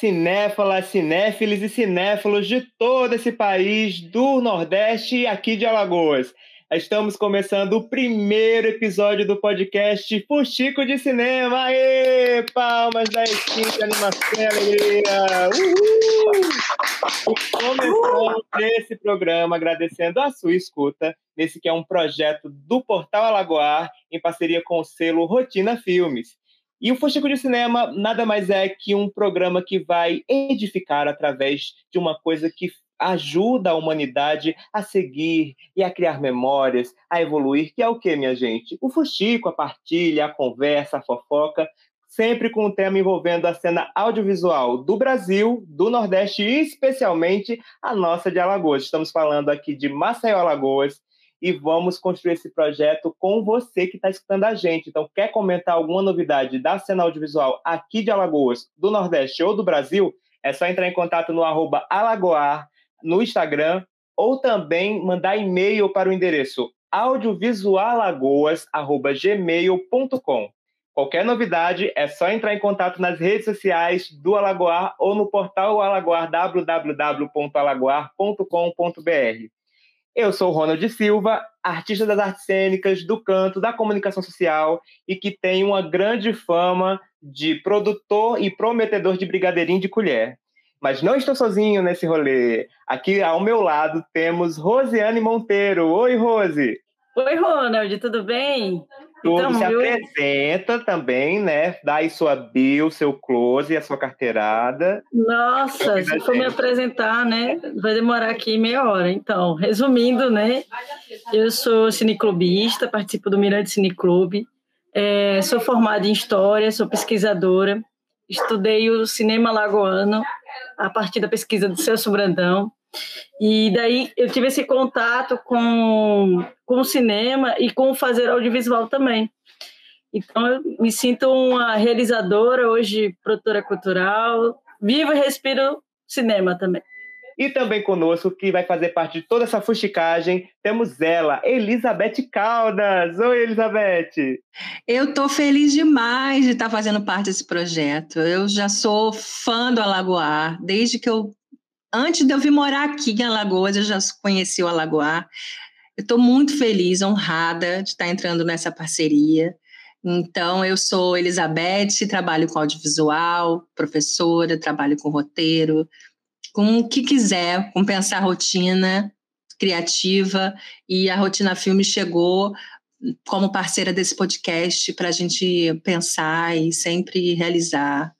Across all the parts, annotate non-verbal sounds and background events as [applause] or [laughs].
Cinéfalas, cinéfilos e cinéfilos de todo esse país, do Nordeste e aqui de Alagoas. Estamos começando o primeiro episódio do podcast Fuxico de Cinema. Aê! Palmas da de animação alegria! Uhul! Começamos esse programa agradecendo a sua escuta, nesse que é um projeto do Portal Alagoar, em parceria com o selo Rotina Filmes. E o Fuxico de Cinema nada mais é que um programa que vai edificar através de uma coisa que ajuda a humanidade a seguir e a criar memórias, a evoluir, que é o que, minha gente? O fuxico, a partilha, a conversa, a fofoca, sempre com um tema envolvendo a cena audiovisual do Brasil, do Nordeste e especialmente a nossa de Alagoas. Estamos falando aqui de Maceió, Alagoas, e vamos construir esse projeto com você que está escutando a gente. Então, quer comentar alguma novidade da cena audiovisual aqui de Alagoas, do Nordeste ou do Brasil? É só entrar em contato no arroba Alagoar, no Instagram, ou também mandar e-mail para o endereço audiovisualagoas.gmail.com. Qualquer novidade é só entrar em contato nas redes sociais do Alagoar ou no portal Alagoar www.alagoar.com.br. Eu sou Ronald Silva, artista das artes cênicas, do canto, da comunicação social e que tem uma grande fama de produtor e prometedor de brigadeirinho de colher. Mas não estou sozinho nesse rolê. Aqui ao meu lado temos Rosiane Monteiro. Oi, Rose. Oi, Ronald, tudo bem? Tudo então, se eu... apresenta também, né? Dá aí sua bio, seu close, a sua carteirada. Nossa, se for me apresentar, né? Vai demorar aqui meia hora. Então, resumindo, né? Eu sou cineclubista, participo do Mirante Cineclube. É, sou formada em História, sou pesquisadora. Estudei o cinema lagoano a partir da pesquisa do Celso Brandão. E daí eu tive esse contato com, com o cinema e com o fazer audiovisual também. Então eu me sinto uma realizadora, hoje produtora cultural, vivo e respiro cinema também. E também conosco, que vai fazer parte de toda essa fusticagem, temos ela, Elizabeth Caldas. Oi, Elizabeth! Eu estou feliz demais de estar fazendo parte desse projeto. Eu já sou fã do Alagoar, desde que eu antes de eu vir morar aqui em Alagoas, eu já conheci o Alagoar. Estou muito feliz, honrada de estar entrando nessa parceria. Então, eu sou Elizabeth, trabalho com audiovisual, professora, trabalho com roteiro, com o que quiser, com pensar rotina criativa. E a Rotina Filme chegou como parceira desse podcast para a gente pensar e sempre realizar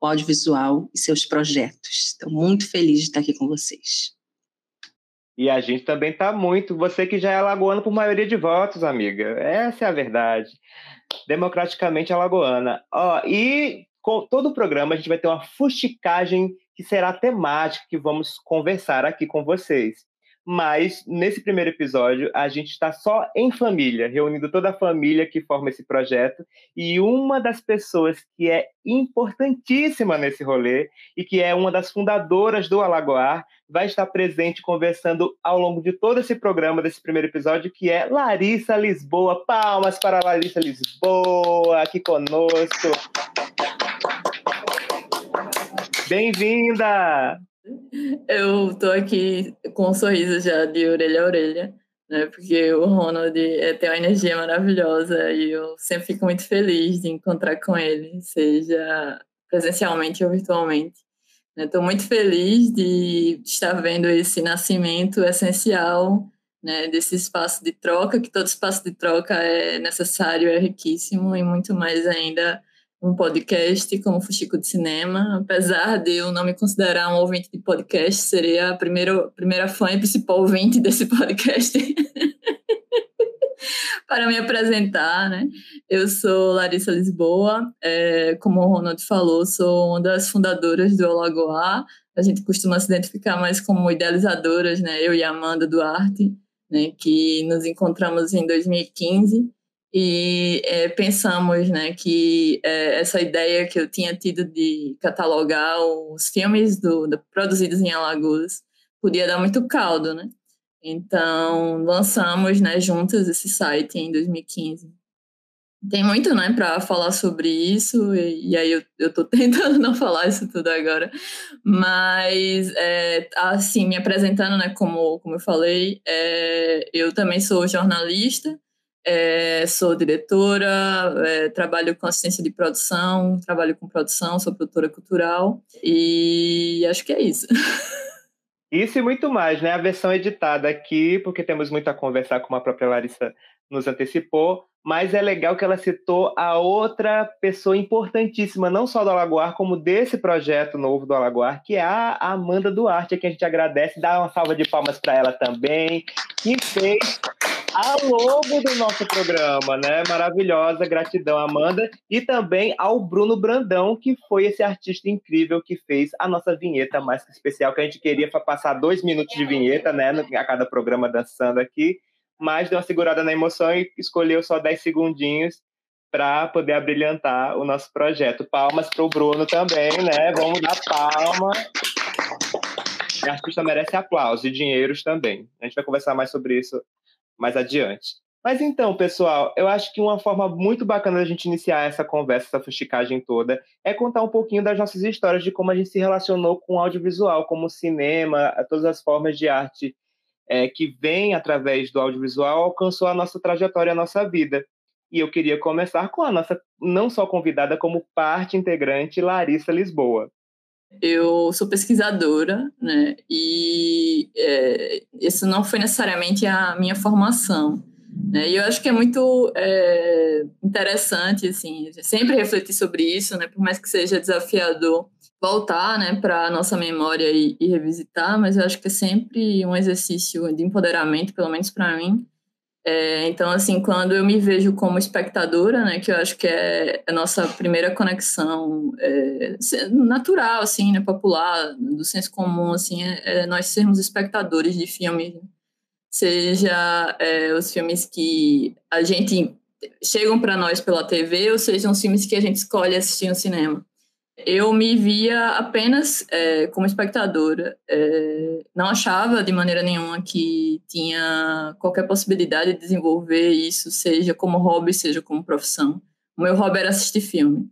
o audiovisual e seus projetos. Estou muito feliz de estar aqui com vocês. E a gente também está muito. Você que já é alagoana por maioria de votos, amiga. Essa é a verdade. Democraticamente alagoana. Ó, e com todo o programa a gente vai ter uma fusticagem que será temática que vamos conversar aqui com vocês. Mas nesse primeiro episódio a gente está só em família, reunindo toda a família que forma esse projeto e uma das pessoas que é importantíssima nesse rolê e que é uma das fundadoras do Alagoar vai estar presente conversando ao longo de todo esse programa desse primeiro episódio que é Larissa Lisboa. Palmas para Larissa Lisboa aqui conosco. Bem-vinda! Eu tô aqui com um sorriso já de orelha a orelha, né? Porque o Ronald é, tem uma energia maravilhosa e eu sempre fico muito feliz de encontrar com ele, seja presencialmente ou virtualmente. Estou né? muito feliz de estar vendo esse nascimento essencial né, desse espaço de troca, que todo espaço de troca é necessário, é riquíssimo e muito mais ainda um podcast como Fuxico de Cinema. Apesar de eu não me considerar um ouvinte de podcast, seria a primeira, primeira fã e principal ouvinte desse [laughs] podcast. [laughs] Para me apresentar, né? Eu sou Larissa Lisboa, é, como o Ronald falou, sou uma das fundadoras do Alagoar. A gente costuma se identificar mais como idealizadoras, né? Eu e Amanda Duarte, né? Que nos encontramos em 2015 e é, pensamos né, que é, essa ideia que eu tinha tido de catalogar os filmes do, do, produzidos em Alagoas podia dar muito caldo, né? Então, lançamos né, juntas esse site em 2015. tem muito, né, para falar sobre isso, e, e, aí eu, tô [laughs] tentando não falar isso tudo agora, mas, é, assim, me apresentando, né, como, como eu falei, é, eu também sou jornalista, é, sou diretora, é, trabalho com assistência de produção, trabalho com produção, sou produtora cultural, e acho que é isso. Isso e muito mais, né? A versão editada aqui, porque temos muito a conversar, como a própria Larissa nos antecipou, mas é legal que ela citou a outra pessoa importantíssima, não só do Alagoar, como desse projeto novo do Alagoar, que é a Amanda Duarte, a quem a gente agradece, dá uma salva de palmas para ela também, que fez a logo do nosso programa, né? Maravilhosa, gratidão, Amanda. E também ao Bruno Brandão, que foi esse artista incrível que fez a nossa vinheta mais que especial, que a gente queria passar dois minutos de vinheta, né? A cada programa dançando aqui mas deu uma segurada na emoção e escolheu só 10 segundinhos para poder abrilhantar o nosso projeto. Palmas para o Bruno também, né? Vamos dar palma. A artista merece aplauso e dinheiros também. A gente vai conversar mais sobre isso mais adiante. Mas então, pessoal, eu acho que uma forma muito bacana da gente iniciar essa conversa, essa fusticagem toda, é contar um pouquinho das nossas histórias de como a gente se relacionou com o audiovisual, como cinema, todas as formas de arte é, que vem através do audiovisual alcançou a nossa trajetória, a nossa vida. E eu queria começar com a nossa, não só convidada, como parte integrante, Larissa Lisboa. Eu sou pesquisadora, né? E é, isso não foi necessariamente a minha formação. Né? E eu acho que é muito é, interessante, assim, sempre refletir sobre isso, né? Por mais que seja desafiador voltar, né, para nossa memória e, e, revisitar, mas eu acho que é sempre um exercício de empoderamento, pelo menos para mim. É, então, assim, quando eu me vejo como espectadora, né, que eu acho que é a nossa primeira conexão é, natural, assim, né, popular, do senso comum, assim, é, é nós sermos espectadores de filmes, seja é, os filmes que a gente chegam para nós pela TV, ou sejam os filmes que a gente escolhe assistir no cinema eu me via apenas é, como espectadora. É, não achava de maneira nenhuma que tinha qualquer possibilidade de desenvolver isso, seja como hobby, seja como profissão. O meu hobby era assistir filme.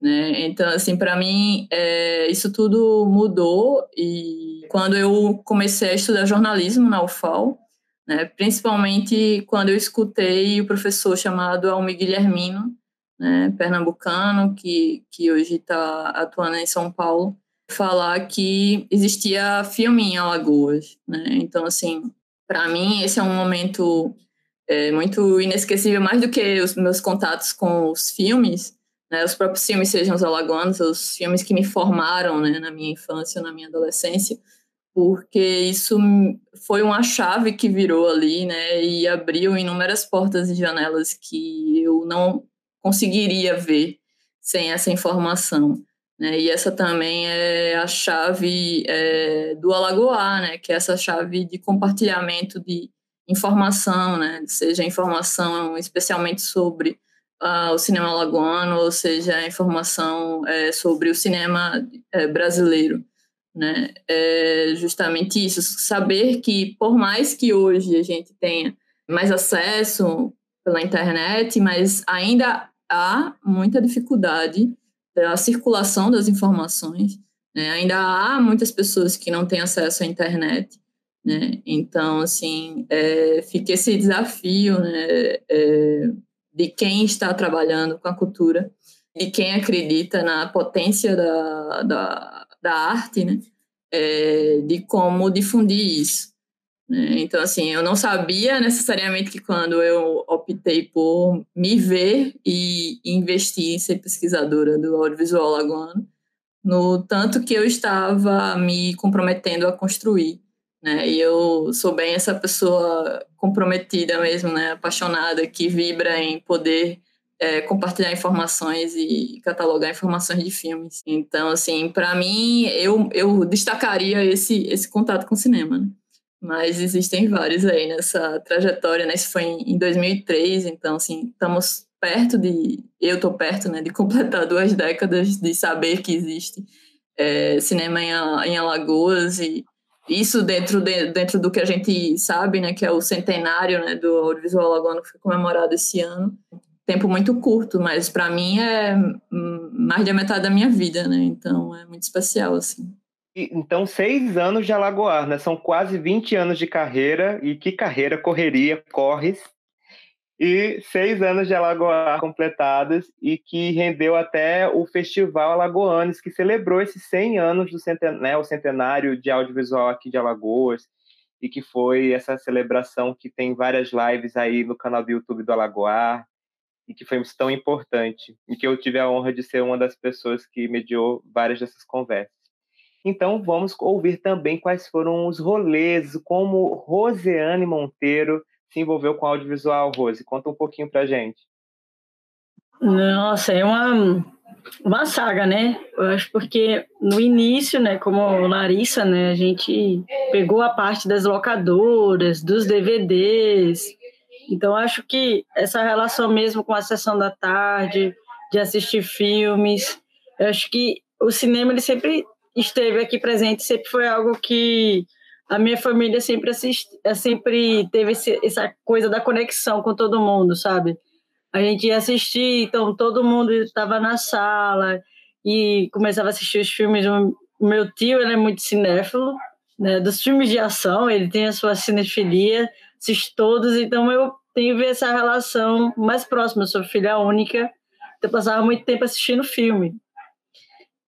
Né? Então, assim, para mim, é, isso tudo mudou e quando eu comecei a estudar jornalismo na UFAL, né, principalmente quando eu escutei o professor chamado Almir Guilhermino, né, pernambucano, que, que hoje está atuando em São Paulo, falar que existia filme em Alagoas. Né? Então, assim, para mim, esse é um momento é, muito inesquecível, mais do que os meus contatos com os filmes, né, os próprios filmes, sejam os alagoanos, os filmes que me formaram né, na minha infância, na minha adolescência, porque isso foi uma chave que virou ali, né, e abriu inúmeras portas e janelas que eu não conseguiria ver sem essa informação. Né? E essa também é a chave é, do Alagoar, né? que é essa chave de compartilhamento de informação, né? seja informação especialmente sobre uh, o cinema alagoano, ou seja, informação é, sobre o cinema é, brasileiro. Né? É justamente isso, saber que por mais que hoje a gente tenha mais acesso pela internet, mas ainda há muita dificuldade da circulação das informações. Né? Ainda há muitas pessoas que não têm acesso à internet. Né? Então, assim, é, fica esse desafio né, é, de quem está trabalhando com a cultura, de quem acredita na potência da, da, da arte, né? É, de como difundir isso. Né? Então, assim, eu não sabia necessariamente que quando eu optei por me ver e investir em ser pesquisadora do audiovisual lagoano, no tanto que eu estava me comprometendo a construir. Né? E eu sou bem essa pessoa comprometida mesmo, né? apaixonada, que vibra em poder é, compartilhar informações e catalogar informações de filmes. Então, assim, para mim, eu, eu destacaria esse, esse contato com o cinema. Né? Mas existem vários aí nessa trajetória, né? Isso foi em 2003, então, assim, estamos perto de... Eu estou perto, né, de completar [laughs] duas décadas de saber que existe é, cinema em, em Alagoas e isso dentro, de, dentro do que a gente sabe, né, que é o centenário, né, do audiovisual alagoano que foi comemorado esse ano. tempo muito curto, mas para mim é mais de metade da minha vida, né? Então é muito especial, assim. Então, seis anos de Alagoar, né? São quase 20 anos de carreira, e que carreira, correria, corres. E seis anos de Alagoar completados, e que rendeu até o Festival Alagoanes, que celebrou esses 100 anos do centenário, né, o centenário de audiovisual aqui de Alagoas, e que foi essa celebração que tem várias lives aí no canal do YouTube do Alagoar, e que foi tão importante, e que eu tive a honra de ser uma das pessoas que mediou várias dessas conversas. Então, vamos ouvir também quais foram os rolês, como Roseane Monteiro se envolveu com audiovisual, Rose. Conta um pouquinho pra gente. Nossa, é uma, uma saga, né? Eu acho porque no início, né, como Larissa, né, a gente pegou a parte das locadoras, dos DVDs. Então, acho que essa relação mesmo com a sessão da tarde, de assistir filmes, eu acho que o cinema ele sempre esteve aqui presente sempre foi algo que a minha família sempre assist, sempre teve esse, essa coisa da conexão com todo mundo, sabe? A gente ia assistir, então todo mundo estava na sala e começava a assistir os filmes. O meu tio, ele é muito cinéfilo, né? Dos filmes de ação, ele tem a sua cinefilia, assiste todos, então eu tenho essa relação mais próxima. Eu sou filha única, então eu passava muito tempo assistindo filme.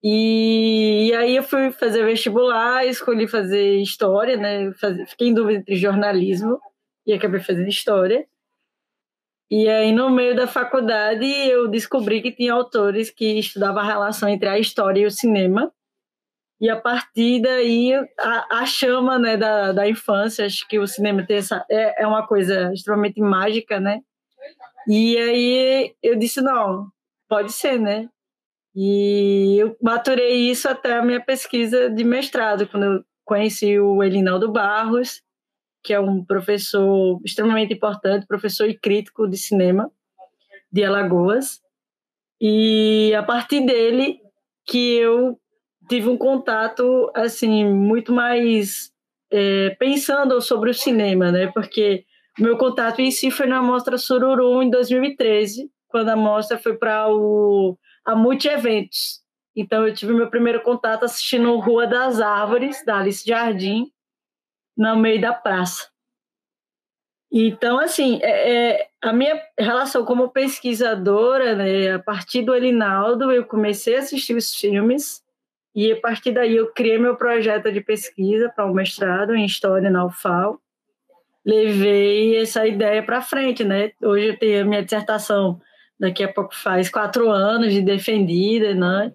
E, e, aí eu fui fazer vestibular, escolhi fazer história, né? fiquei em dúvida entre jornalismo e acabei fazendo história. E aí no meio da faculdade eu descobri que tinha autores que estudavam a relação entre a história e o cinema. E a partir daí a, a chama né, da, da infância, acho que o cinema tem essa, é, é uma coisa extremamente mágica, né? E aí eu disse, não, pode ser, né? E eu maturei isso até a minha pesquisa de mestrado, quando eu conheci o Elinaldo Barros, que é um professor extremamente importante, professor e crítico de cinema de Alagoas. E a partir dele que eu tive um contato assim muito mais é, pensando sobre o cinema, né? Porque meu contato em si foi na mostra Sururu em 2013, quando a mostra foi para o a multi-eventos. Então, eu tive meu primeiro contato assistindo Rua das Árvores, da Alice Jardim, no meio da praça. Então, assim, é, é, a minha relação como pesquisadora, né, a partir do Elinaldo, eu comecei a assistir os filmes e a partir daí eu criei meu projeto de pesquisa para um mestrado em História na UFAL. Levei essa ideia para frente, né? Hoje eu tenho a minha dissertação daqui a pouco faz quatro anos de defendida, né?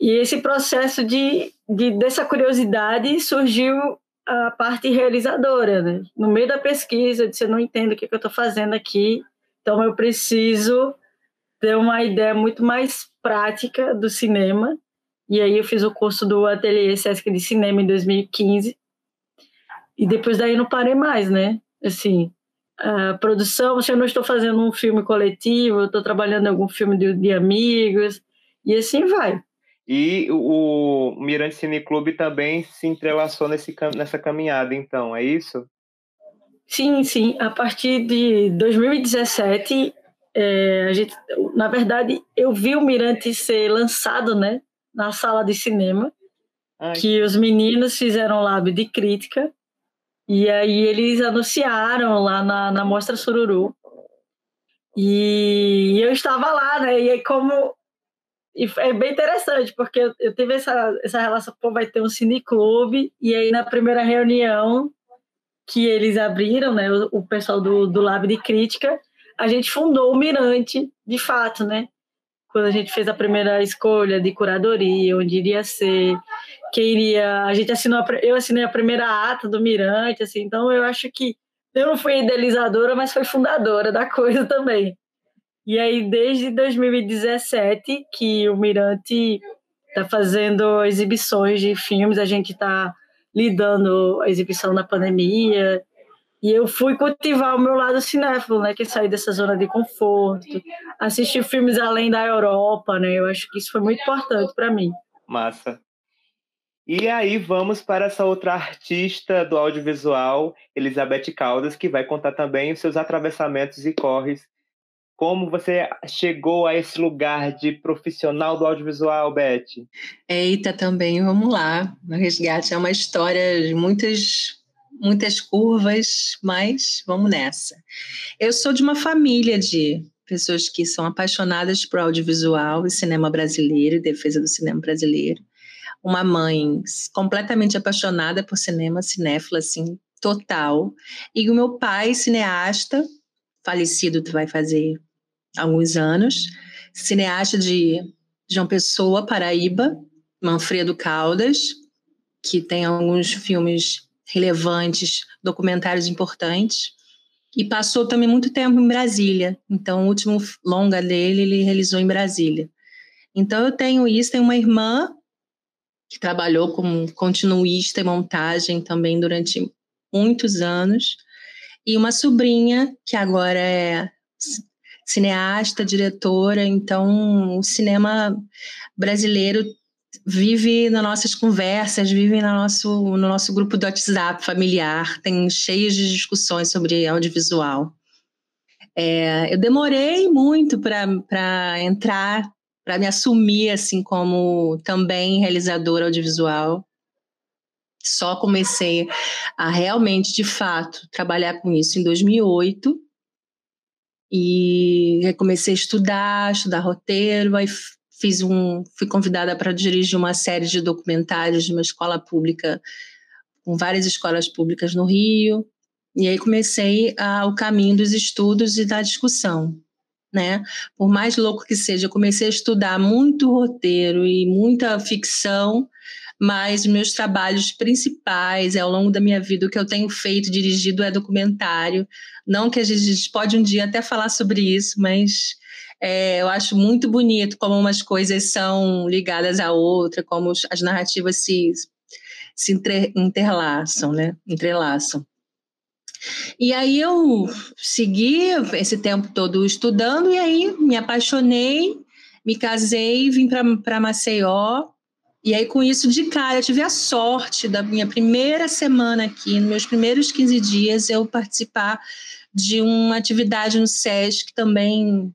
E esse processo de, de dessa curiosidade surgiu a parte realizadora, né? No meio da pesquisa, eu disse, eu não entendo o que, que eu estou fazendo aqui, então eu preciso ter uma ideia muito mais prática do cinema. E aí eu fiz o curso do Ateliê Sesc de Cinema em 2015. E depois daí não parei mais, né? Assim, a produção, se eu não estou fazendo um filme coletivo, eu estou trabalhando em algum filme de, de, amigos, e assim vai. E o Mirante Cine Clube também se entrelaçou nesse, nessa caminhada, então, é isso? Sim, sim. A partir de 2017, é, a gente, na verdade, eu vi o Mirante ser lançado né, na sala de cinema, Ai. que os meninos fizeram lab de crítica, e aí eles anunciaram lá na, na Mostra Sururu. E eu estava lá, né? E aí como... E é bem interessante, porque eu, tive essa, essa relação, pô, vai ter um cineclube, e aí na primeira reunião que eles abriram, né, o, o pessoal do, do Lab de Crítica, a gente fundou o Mirante, de fato, né? Quando a gente fez a primeira escolha de curadoria, onde iria ser, que iria. A gente assinou, a, eu assinei a primeira ata do Mirante, assim, então eu acho que eu não fui idealizadora, mas fui fundadora da coisa também. E aí, desde 2017, que o Mirante está fazendo exibições de filmes, a gente está lidando a exibição na pandemia. E eu fui cultivar o meu lado cinéfilo, né? Que é sair dessa zona de conforto, assistir filmes além da Europa, né? Eu acho que isso foi muito importante para mim. Massa. E aí vamos para essa outra artista do audiovisual, Elizabeth Caldas, que vai contar também os seus atravessamentos e corres como você chegou a esse lugar de profissional do audiovisual, Beth? Eita, também, vamos lá. O Resgate é uma história de muitas, muitas curvas, mas vamos nessa. Eu sou de uma família de pessoas que são apaixonadas por audiovisual e cinema brasileiro e defesa do cinema brasileiro. Uma mãe completamente apaixonada por cinema, cinéfila, assim, total. E o meu pai, cineasta, falecido, vai fazer alguns anos, cineasta de João Pessoa, Paraíba, Manfredo Caldas, que tem alguns filmes relevantes, documentários importantes, e passou também muito tempo em Brasília. Então, o último longa dele ele realizou em Brasília. Então, eu tenho isso, tenho uma irmã que trabalhou como continuista e montagem também durante muitos anos, e uma sobrinha que agora é cineasta, diretora, então o cinema brasileiro vive nas nossas conversas, vive no nosso, no nosso grupo do WhatsApp familiar, tem cheios de discussões sobre audiovisual. É, eu demorei muito para entrar, para me assumir assim como também realizadora audiovisual. Só comecei a realmente, de fato, trabalhar com isso em 2008 e comecei a estudar, estudar roteiro, aí fiz um, fui convidada para dirigir uma série de documentários de uma escola pública, com várias escolas públicas no Rio, e aí comecei a, o caminho dos estudos e da discussão, né? Por mais louco que seja, eu comecei a estudar muito roteiro e muita ficção, mas meus trabalhos principais ao longo da minha vida, o que eu tenho feito, dirigido, é documentário. Não que a gente pode um dia até falar sobre isso, mas é, eu acho muito bonito como umas coisas são ligadas à outra, como as narrativas se, se interlaçam, né? Entrelaçam. E aí eu segui esse tempo todo estudando, e aí me apaixonei, me casei, vim para Maceió, e aí, com isso, de cara, eu tive a sorte da minha primeira semana aqui, nos meus primeiros 15 dias, eu participar de uma atividade no SESC também.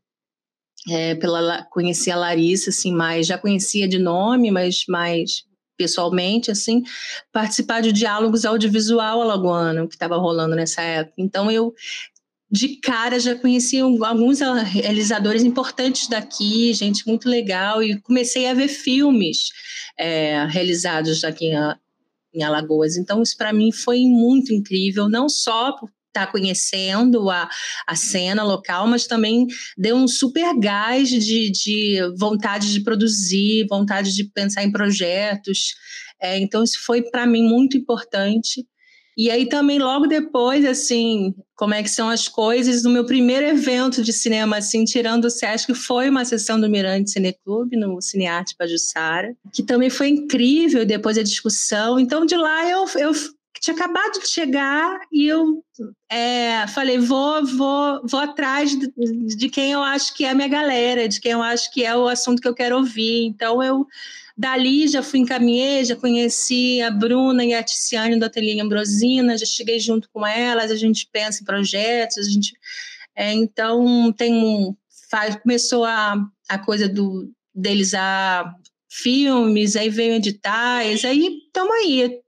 É, pela, conheci a Larissa, assim, mais, já conhecia de nome, mas mais pessoalmente, assim, participar de diálogos audiovisual alagoano que estava rolando nessa época. Então, eu de cara já conheci alguns realizadores importantes daqui, gente muito legal, e comecei a ver filmes é, realizados aqui em, em Alagoas. Então, isso para mim foi muito incrível, não só por estar tá conhecendo a, a cena local, mas também deu um super gás de, de vontade de produzir, vontade de pensar em projetos. É, então, isso foi para mim muito importante. E aí também logo depois, assim, como é que são as coisas, no meu primeiro evento de cinema, assim, tirando o Sesc, foi uma sessão do Mirante Cineclube, no Cinearte Pajussara, que também foi incrível, depois a discussão. Então, de lá eu, eu tinha acabado de chegar e eu é, falei, vou, vou, vou atrás de, de quem eu acho que é a minha galera, de quem eu acho que é o assunto que eu quero ouvir. Então, eu Dali já fui encaminhei, já conheci a Bruna e a Ticiane do Ateliê Ambrosina, já cheguei junto com elas, a gente pensa em projetos, a gente é, então tem um, faz, começou a, a coisa do deles a filmes, aí veio editais, aí estamos aí.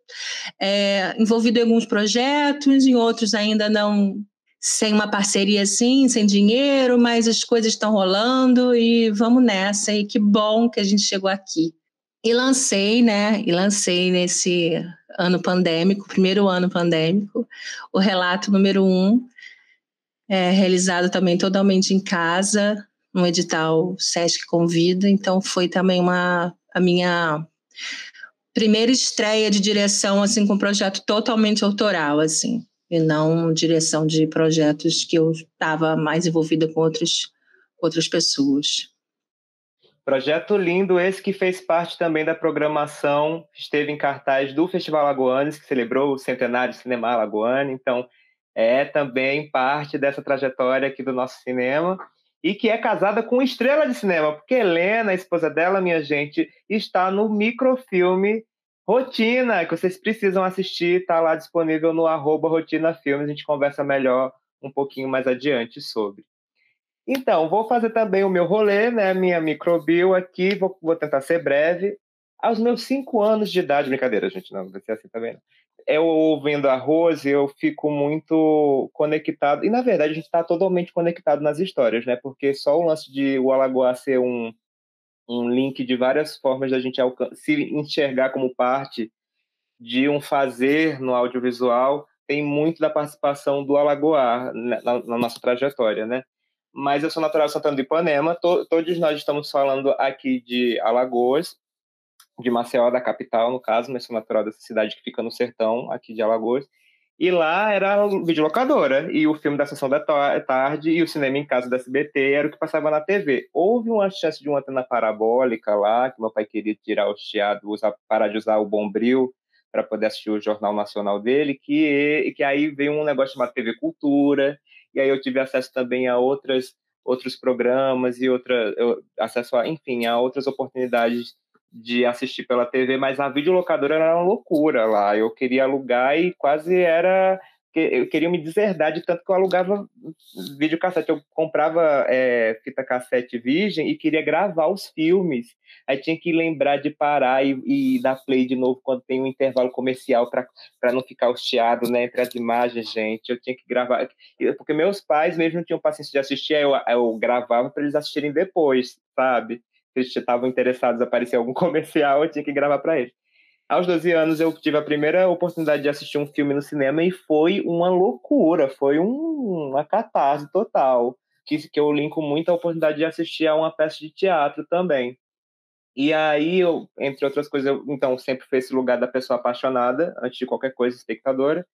É, envolvido em alguns projetos, em outros ainda não sem uma parceria assim, sem dinheiro, mas as coisas estão rolando e vamos nessa. E que bom que a gente chegou aqui. E lancei, né? E lancei nesse ano pandêmico, primeiro ano pandêmico, o relato número um, é, realizado também totalmente em casa, no edital Sesc Convida. Então foi também uma a minha primeira estreia de direção assim com um projeto totalmente autoral assim e não direção de projetos que eu estava mais envolvida com outros outras pessoas. Projeto lindo esse que fez parte também da programação, esteve em cartaz do Festival Alagoanes, que celebrou o centenário do cinema alagoano, então é também parte dessa trajetória aqui do nosso cinema e que é casada com estrela de cinema, porque Helena, a esposa dela, minha gente, está no microfilme Rotina, que vocês precisam assistir, está lá disponível no arroba Rotina Filmes, a gente conversa melhor um pouquinho mais adiante sobre. Então, vou fazer também o meu rolê, né? Minha microbio aqui, vou, vou tentar ser breve. Aos meus cinco anos de idade, brincadeira, gente, não vai ser assim também. Não. Eu ouvindo a Rose, eu fico muito conectado. E na verdade, a gente está totalmente conectado nas histórias, né? Porque só o lance de o Alagoa ser um, um link de várias formas da gente se enxergar como parte de um fazer no audiovisual tem muito da participação do Alagoar na, na nossa trajetória, né? Mas eu sou natural de Santana do Ipanema, to, todos nós estamos falando aqui de Alagoas, de Maceió, da capital, no caso, mas sou natural dessa cidade que fica no sertão, aqui de Alagoas. E lá era videolocadora, e o filme da Sessão da Tarde e o cinema em casa da SBT era o que passava na TV. Houve uma chance de uma antena parabólica lá, que meu pai queria tirar o chiado, usar, parar de usar o bombril para poder assistir o Jornal Nacional dele, que, que aí veio um negócio chamado TV Cultura, e aí eu tive acesso também a outras outros programas e outra acesso a, enfim, a outras oportunidades de assistir pela TV, mas a videolocadora era uma loucura lá. Eu queria alugar e quase era eu queria me deserdar de tanto que eu alugava videocassete. Eu comprava é, fita cassete virgem e queria gravar os filmes. Aí tinha que lembrar de parar e, e dar play de novo quando tem um intervalo comercial para não ficar hosteado né, entre as imagens, gente. Eu tinha que gravar. Porque meus pais mesmo não tinham paciência de assistir, aí eu, eu gravava para eles assistirem depois, sabe? Eles estavam interessados aparecer algum [laughs] comercial, eu tinha que gravar para eles. Aos 12 anos eu tive a primeira oportunidade de assistir um filme no cinema e foi uma loucura, foi um, uma catarse total, que, que eu linko muito a oportunidade de assistir a uma peça de teatro também. E aí, eu, entre outras coisas, eu, então, sempre fui esse lugar da pessoa apaixonada, antes de qualquer coisa, espectadora.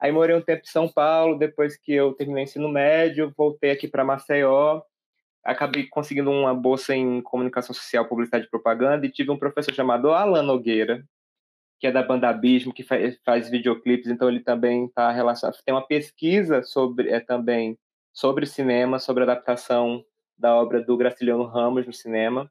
Aí morei um tempo em São Paulo, depois que eu terminei o ensino médio, voltei aqui para Maceió, acabei conseguindo uma bolsa em comunicação social, publicidade e propaganda, e tive um professor chamado Alan Nogueira, que é da banda Abismo, que faz, faz videoclipes, então ele também está relacionado. Tem uma pesquisa sobre é, também sobre cinema, sobre adaptação da obra do Graciliano Ramos no cinema,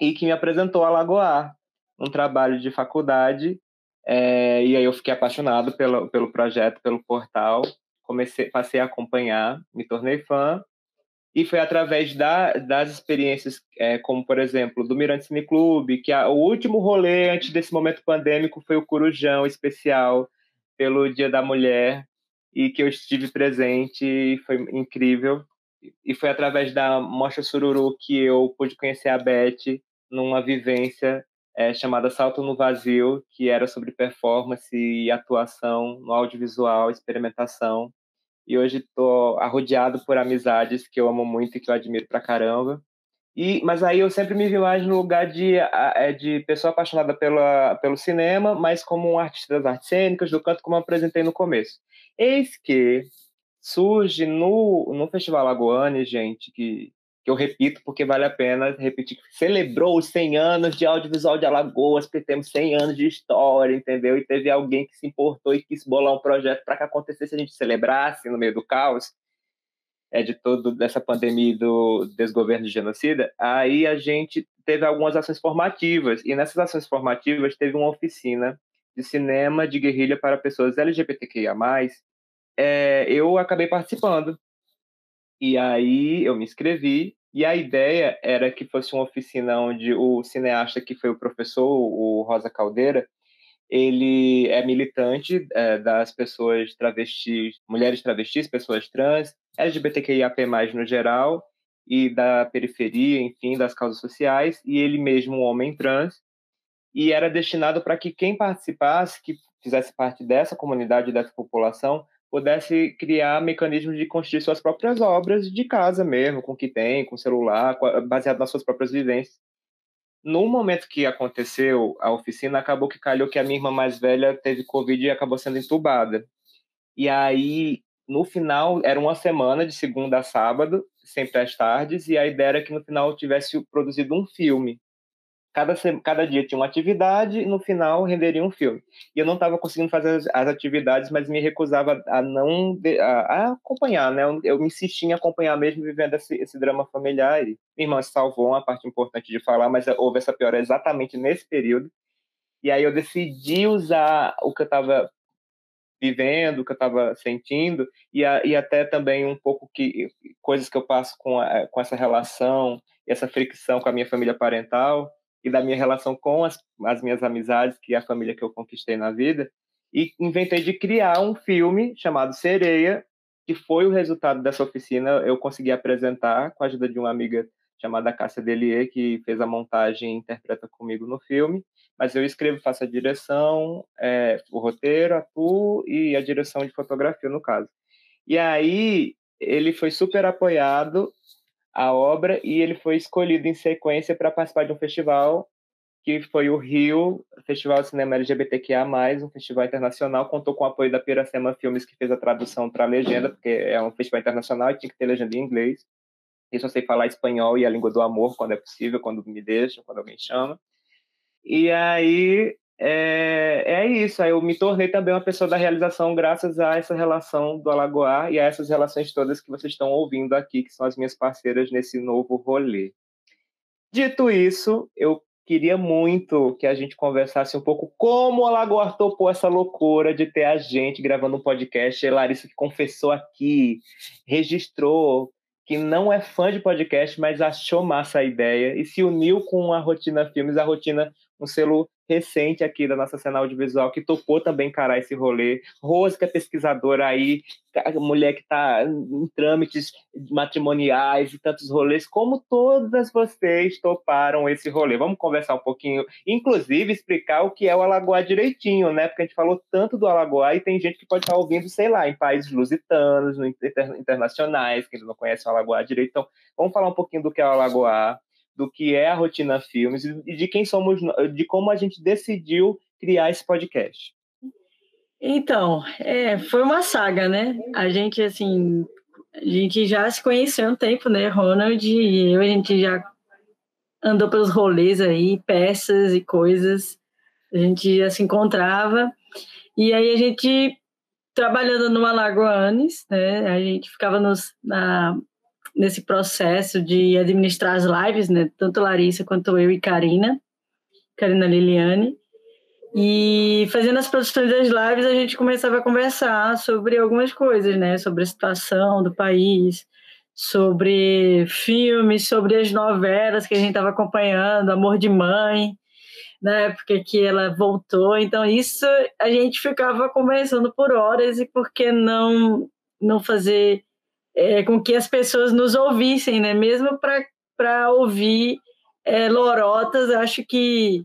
e que me apresentou a Lagoar, um trabalho de faculdade, é, e aí eu fiquei apaixonado pelo, pelo projeto, pelo portal, comecei, passei a acompanhar, me tornei fã, e foi através da, das experiências, é, como por exemplo, do Mirante Cine Clube, que a, o último rolê antes desse momento pandêmico foi o Corujão especial pelo Dia da Mulher, e que eu estive presente e foi incrível. E foi através da Mostra Sururu que eu pude conhecer a Beth numa vivência é, chamada Salto no Vazio, que era sobre performance e atuação no audiovisual, experimentação e hoje estou arrodeado por amizades que eu amo muito e que eu admiro pra caramba. E, mas aí eu sempre me vi mais no lugar de, é, de pessoa apaixonada pela, pelo cinema, mas como um artista das artes cênicas, do canto, como apresentei no começo. Eis que surge no, no Festival Lagoane, gente, que que eu repito porque vale a pena repetir, celebrou os 100 anos de audiovisual de Alagoas, porque temos 100 anos de história, entendeu? E teve alguém que se importou e quis bolar um projeto para que acontecesse, a gente celebrasse no meio do caos, é, de todo dessa pandemia do desgoverno de genocida, aí a gente teve algumas ações formativas, e nessas ações formativas teve uma oficina de cinema de guerrilha para pessoas LGBTQIA+, é, eu acabei participando, e aí eu me inscrevi, e a ideia era que fosse uma oficina onde o cineasta que foi o professor, o Rosa Caldeira, ele é militante é, das pessoas travestis, mulheres travestis, pessoas trans, LGBTQIAP+, no geral, e da periferia, enfim, das causas sociais, e ele mesmo um homem trans, e era destinado para que quem participasse, que fizesse parte dessa comunidade, dessa população, pudesse criar mecanismos de construir suas próprias obras de casa mesmo, com o que tem, com celular, baseado nas suas próprias vivências. No momento que aconteceu a oficina, acabou que calhou que a minha irmã mais velha teve Covid e acabou sendo entubada. E aí, no final, era uma semana, de segunda a sábado, sempre às tardes, e a ideia era que no final tivesse produzido um filme cada, cada dia tinha uma atividade e no final renderia um filme. E eu não estava conseguindo fazer as, as, atividades, mas me recusava a não a, a acompanhar, né? Eu, eu, me insistia em acompanhar mesmo vivendo esse, esse drama familiar. E minha irmã salvou uma parte importante de falar, mas houve essa piora exatamente nesse período. E aí eu decidi usar o que eu estava vivendo, o que eu estava sentindo, e, a, e até também um pouco que coisas que eu passo com, a, com essa relação, essa fricção com a minha família parental, e da minha relação com as, as minhas amizades, que é a família que eu conquistei na vida, e inventei de criar um filme chamado Sereia, que foi o resultado dessa oficina. Eu consegui apresentar com a ajuda de uma amiga chamada Cássia Delier, que fez a montagem e interpreta comigo no filme. Mas eu escrevo, faço a direção, é, o roteiro, atuo e a direção de fotografia, no caso. E aí ele foi super apoiado a obra e ele foi escolhido em sequência para participar de um festival que foi o Rio Festival de Cinema LGBTQIA+, um festival internacional, contou com o apoio da Piracema Filmes, que fez a tradução para a legenda, porque é um festival internacional e tinha que ter legenda em inglês. Eu sei falar espanhol e a língua do amor, quando é possível, quando me deixam, quando alguém chama. E aí, é, é isso. Eu me tornei também uma pessoa da realização graças a essa relação do Alagoar e a essas relações todas que vocês estão ouvindo aqui, que são as minhas parceiras nesse novo rolê. Dito isso, eu queria muito que a gente conversasse um pouco como o Alagoar topou essa loucura de ter a gente gravando um podcast. A Larissa que confessou aqui, registrou que não é fã de podcast, mas achou massa a ideia e se uniu com a Rotina Filmes, a Rotina, um selo recente aqui da nossa cena audiovisual que topou também encarar esse rolê. Rose, que é pesquisadora aí, mulher que está em trâmites matrimoniais e tantos rolês, como todas vocês toparam esse rolê. Vamos conversar um pouquinho, inclusive explicar o que é o Alagoa direitinho, né? Porque a gente falou tanto do Alagoa e tem gente que pode estar ouvindo, sei lá, em países lusitanos, internacionais, que não conhecem o Alagoa direito. Então, vamos falar um pouquinho do que é o Alagoa, do que é a Rotina Filmes e de quem somos, de como a gente decidiu criar esse podcast. Então, é, foi uma saga, né? A gente, assim, a gente já se conheceu um tempo, né? Ronald e eu, a gente já andou pelos rolês aí, peças e coisas. A gente já se encontrava. E aí a gente, trabalhando no Alagoanes, né? A gente ficava nos, na, nesse processo de administrar as lives, né? Tanto Larissa quanto eu e Karina, Karina Liliane. E fazendo as produções das lives, a gente começava a conversar sobre algumas coisas, né? Sobre a situação do país, sobre filmes, sobre as novelas que a gente estava acompanhando, Amor de Mãe, na época que ela voltou. Então, isso a gente ficava conversando por horas e por que não, não fazer é, com que as pessoas nos ouvissem, né? Mesmo para ouvir é, lorotas, acho que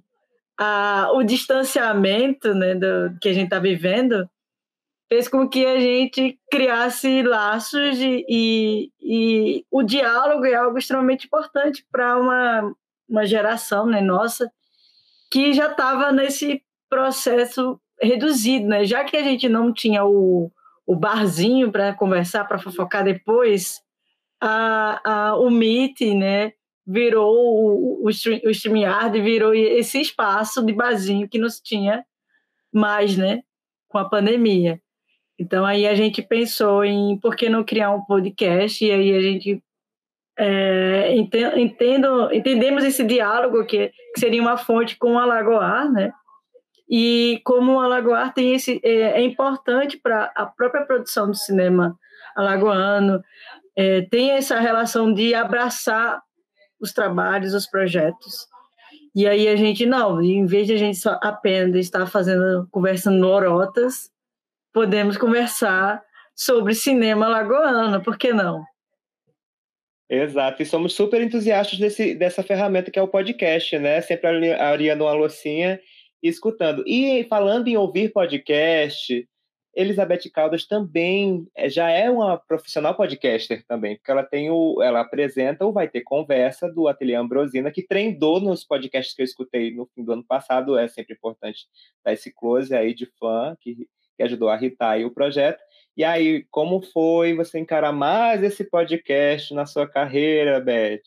a, o distanciamento né, do, que a gente está vivendo fez com que a gente criasse laços e, e, e o diálogo é algo extremamente importante para uma, uma geração né, nossa que já estava nesse processo reduzido, né? Já que a gente não tinha o, o barzinho para conversar, para fofocar depois, a, a, o Meet, né, virou o, o, o StreamYard, virou esse espaço de barzinho que nos tinha mais, né, com a pandemia. Então aí a gente pensou em por que não criar um podcast e aí a gente é, entendo, entendemos esse diálogo que, que seria uma fonte com o Alagoar, né? E como o Alagoar tem esse é, é importante para a própria produção do cinema alagoano, é, tem essa relação de abraçar os trabalhos, os projetos. E aí a gente não, em vez de a gente só apenas estar fazendo conversando lorotas, podemos conversar sobre cinema alagoano, por que não? Exato, e somos super entusiastas desse, dessa ferramenta que é o podcast, né? Sempre ariando uma loucinha escutando. E falando em ouvir podcast, Elizabeth Caldas também eh, já é uma profissional podcaster também, porque ela tem o, ela apresenta o Vai Ter Conversa do Ateliê Ambrosina, que treinou nos podcasts que eu escutei no fim do ano passado. É sempre importante dar esse close aí de fã que, que ajudou a irritar o projeto. E aí, como foi você encarar mais esse podcast na sua carreira, Beth?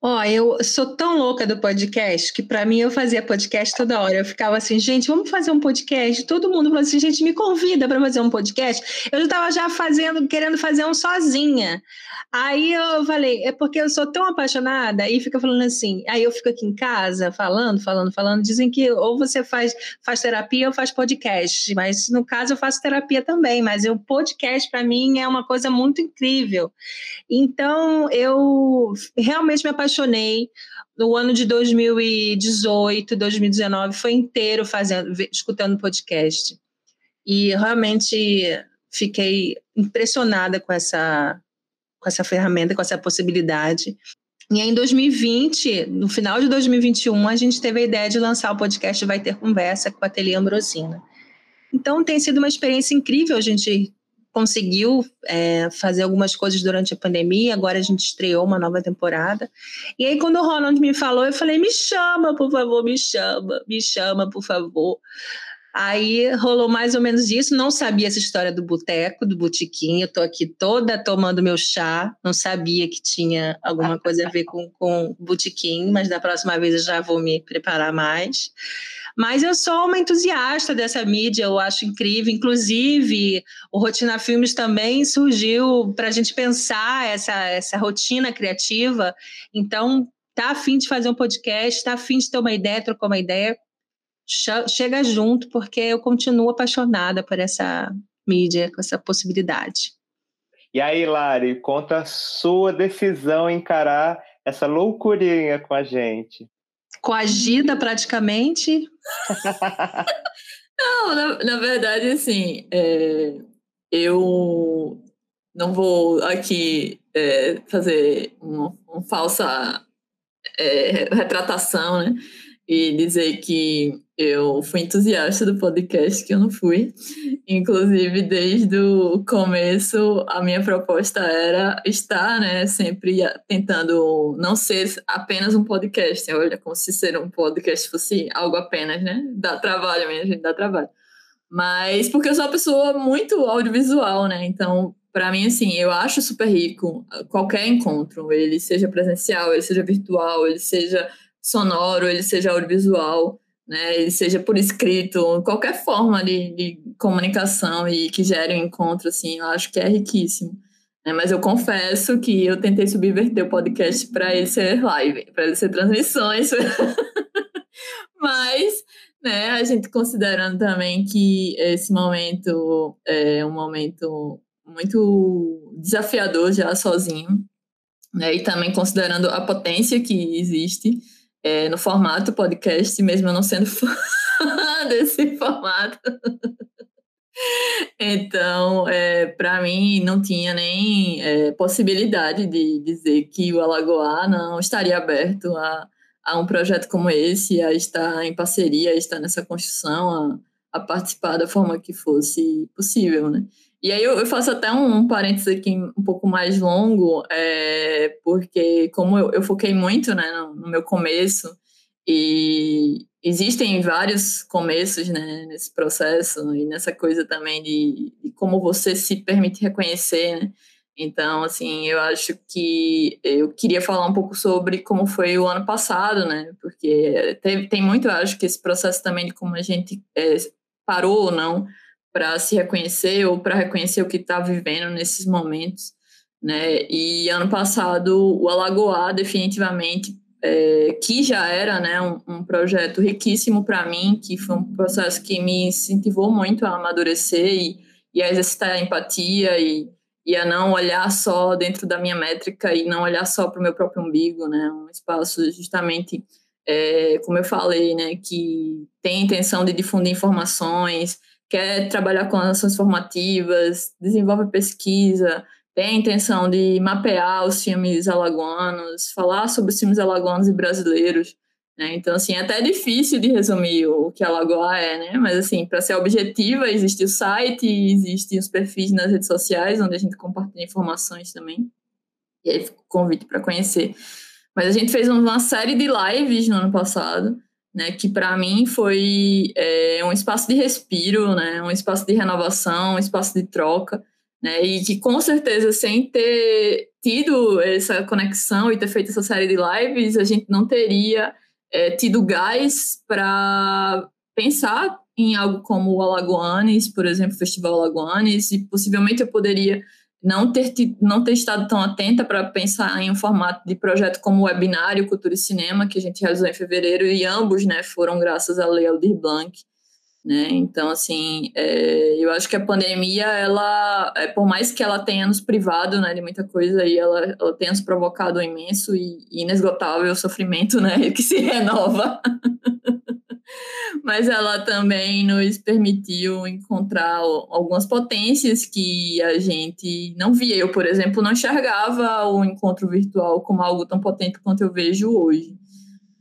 Ó, eu sou tão louca do podcast que para mim eu fazia podcast toda hora. Eu ficava assim, gente, vamos fazer um podcast. Todo mundo falou assim, gente, me convida para fazer um podcast. Eu estava já fazendo, querendo fazer um sozinha. Aí eu falei, é porque eu sou tão apaixonada e fica falando assim. Aí eu fico aqui em casa falando, falando, falando. Dizem que ou você faz, faz terapia ou faz podcast. Mas no caso eu faço terapia também. Mas o podcast para mim é uma coisa muito incrível. Então eu realmente me apaixonei apaixonei. No ano de 2018, 2019, foi inteiro fazendo, escutando podcast. E realmente fiquei impressionada com essa, com essa ferramenta, com essa possibilidade. E em 2020, no final de 2021, a gente teve a ideia de lançar o podcast Vai Ter Conversa com a Ateliê Ambrosina. Então, tem sido uma experiência incrível a gente conseguiu é, fazer algumas coisas durante a pandemia, agora a gente estreou uma nova temporada. E aí, quando o Ronald me falou, eu falei: me chama, por favor, me chama, me chama, por favor. Aí rolou mais ou menos isso. Não sabia essa história do boteco, do botiquinho. Eu tô aqui toda tomando meu chá. Não sabia que tinha alguma coisa a ver com, com botiquinho, mas da próxima vez eu já vou me preparar mais. Mas eu sou uma entusiasta dessa mídia, eu acho incrível. Inclusive, o Rotina Filmes também surgiu para a gente pensar essa, essa rotina criativa. Então, tá afim de fazer um podcast, tá afim de ter uma ideia, trocar uma ideia, chega junto, porque eu continuo apaixonada por essa mídia, com essa possibilidade. E aí, Lari, conta a sua decisão em encarar essa loucurinha com a gente coagida praticamente? [laughs] não, na, na, verdade, assim, é, eu não vou aqui é, fazer uma, uma falsa é, retratação, né? E dizer que eu fui entusiasta do podcast, que eu não fui. Inclusive, desde o começo, a minha proposta era estar, né, sempre tentando não ser apenas um podcast. Olha, como se ser um podcast fosse algo apenas, né? Dá trabalho, minha gente, dá trabalho. Mas porque eu sou uma pessoa muito audiovisual, né? Então, para mim, assim, eu acho super rico qualquer encontro, ele seja presencial, ele seja virtual, ele seja sonoro, ele seja audiovisual né, seja por escrito, qualquer forma de, de comunicação e que gere um encontro, assim, eu acho que é riquíssimo. Né? Mas eu confesso que eu tentei subverter o podcast para ele ser live, para ele ser transmissões. [laughs] Mas, né, a gente considerando também que esse momento é um momento muito desafiador já sozinho, né, e também considerando a potência que existe, é, no formato podcast, mesmo eu não sendo [laughs] fã desse formato. Então, é, para mim, não tinha nem é, possibilidade de dizer que o Alagoa não estaria aberto a, a um projeto como esse, a estar em parceria, a estar nessa construção, a, a participar da forma que fosse possível, né? E aí eu, eu faço até um, um parênteses aqui um pouco mais longo, é, porque como eu, eu, foquei muito né, no, no, meu começo, e existem vários começos né, nesse processo, e nessa coisa também de, de como você se permite reconhecer, né? Então, assim, eu acho que eu queria falar um pouco sobre como foi o ano passado, né? Porque tem muito, eu acho, que esse processo também de como a gente é, parou ou não para se reconhecer ou para reconhecer o que está vivendo nesses momentos, né? E ano passado o Alagoar definitivamente é, que já era né, um, um projeto riquíssimo para mim, que foi um processo que me incentivou muito a amadurecer e, e a exercitar a empatia e, e a não olhar só dentro da minha métrica e não olhar só para o meu próprio umbigo, né? Um espaço justamente, é, como eu falei, né, que tem intenção de difundir informações, quer trabalhar com ações formativas, desenvolve pesquisa, tem a intenção de mapear os filmes alagoanos, falar sobre os filmes alagoanos e brasileiros. Né? Então, assim, é até difícil de resumir o que a Lagoa é, né? Mas, assim, para ser objetiva, existe o site, existem os perfis nas redes sociais, onde a gente compartilha informações também. E aí convite para conhecer. Mas a gente fez uma série de lives no ano passado, né, que para mim foi é, um espaço de respiro, né, um espaço de renovação, um espaço de troca, né? E que com certeza, sem ter tido essa conexão e ter feito essa série de lives, a gente não teria é, tido gás para pensar em algo como o Alagoanes, por exemplo, o Festival Alagoanes, e possivelmente eu poderia não ter, não ter estado tão atenta para pensar em um formato de projeto como o webinário Cultura e Cinema, que a gente realizou em fevereiro, e ambos né, foram graças à Lei Aldir Blanc. Né? Então, assim, é, eu acho que a pandemia, ela, é, por mais que ela tenha nos privado né, de muita coisa, e ela, ela tenha nos provocado um imenso e inesgotável sofrimento né, [laughs] que se renova. Mas ela também nos permitiu encontrar algumas potências que a gente não via. Eu, por exemplo, não enxergava o encontro virtual como algo tão potente quanto eu vejo hoje.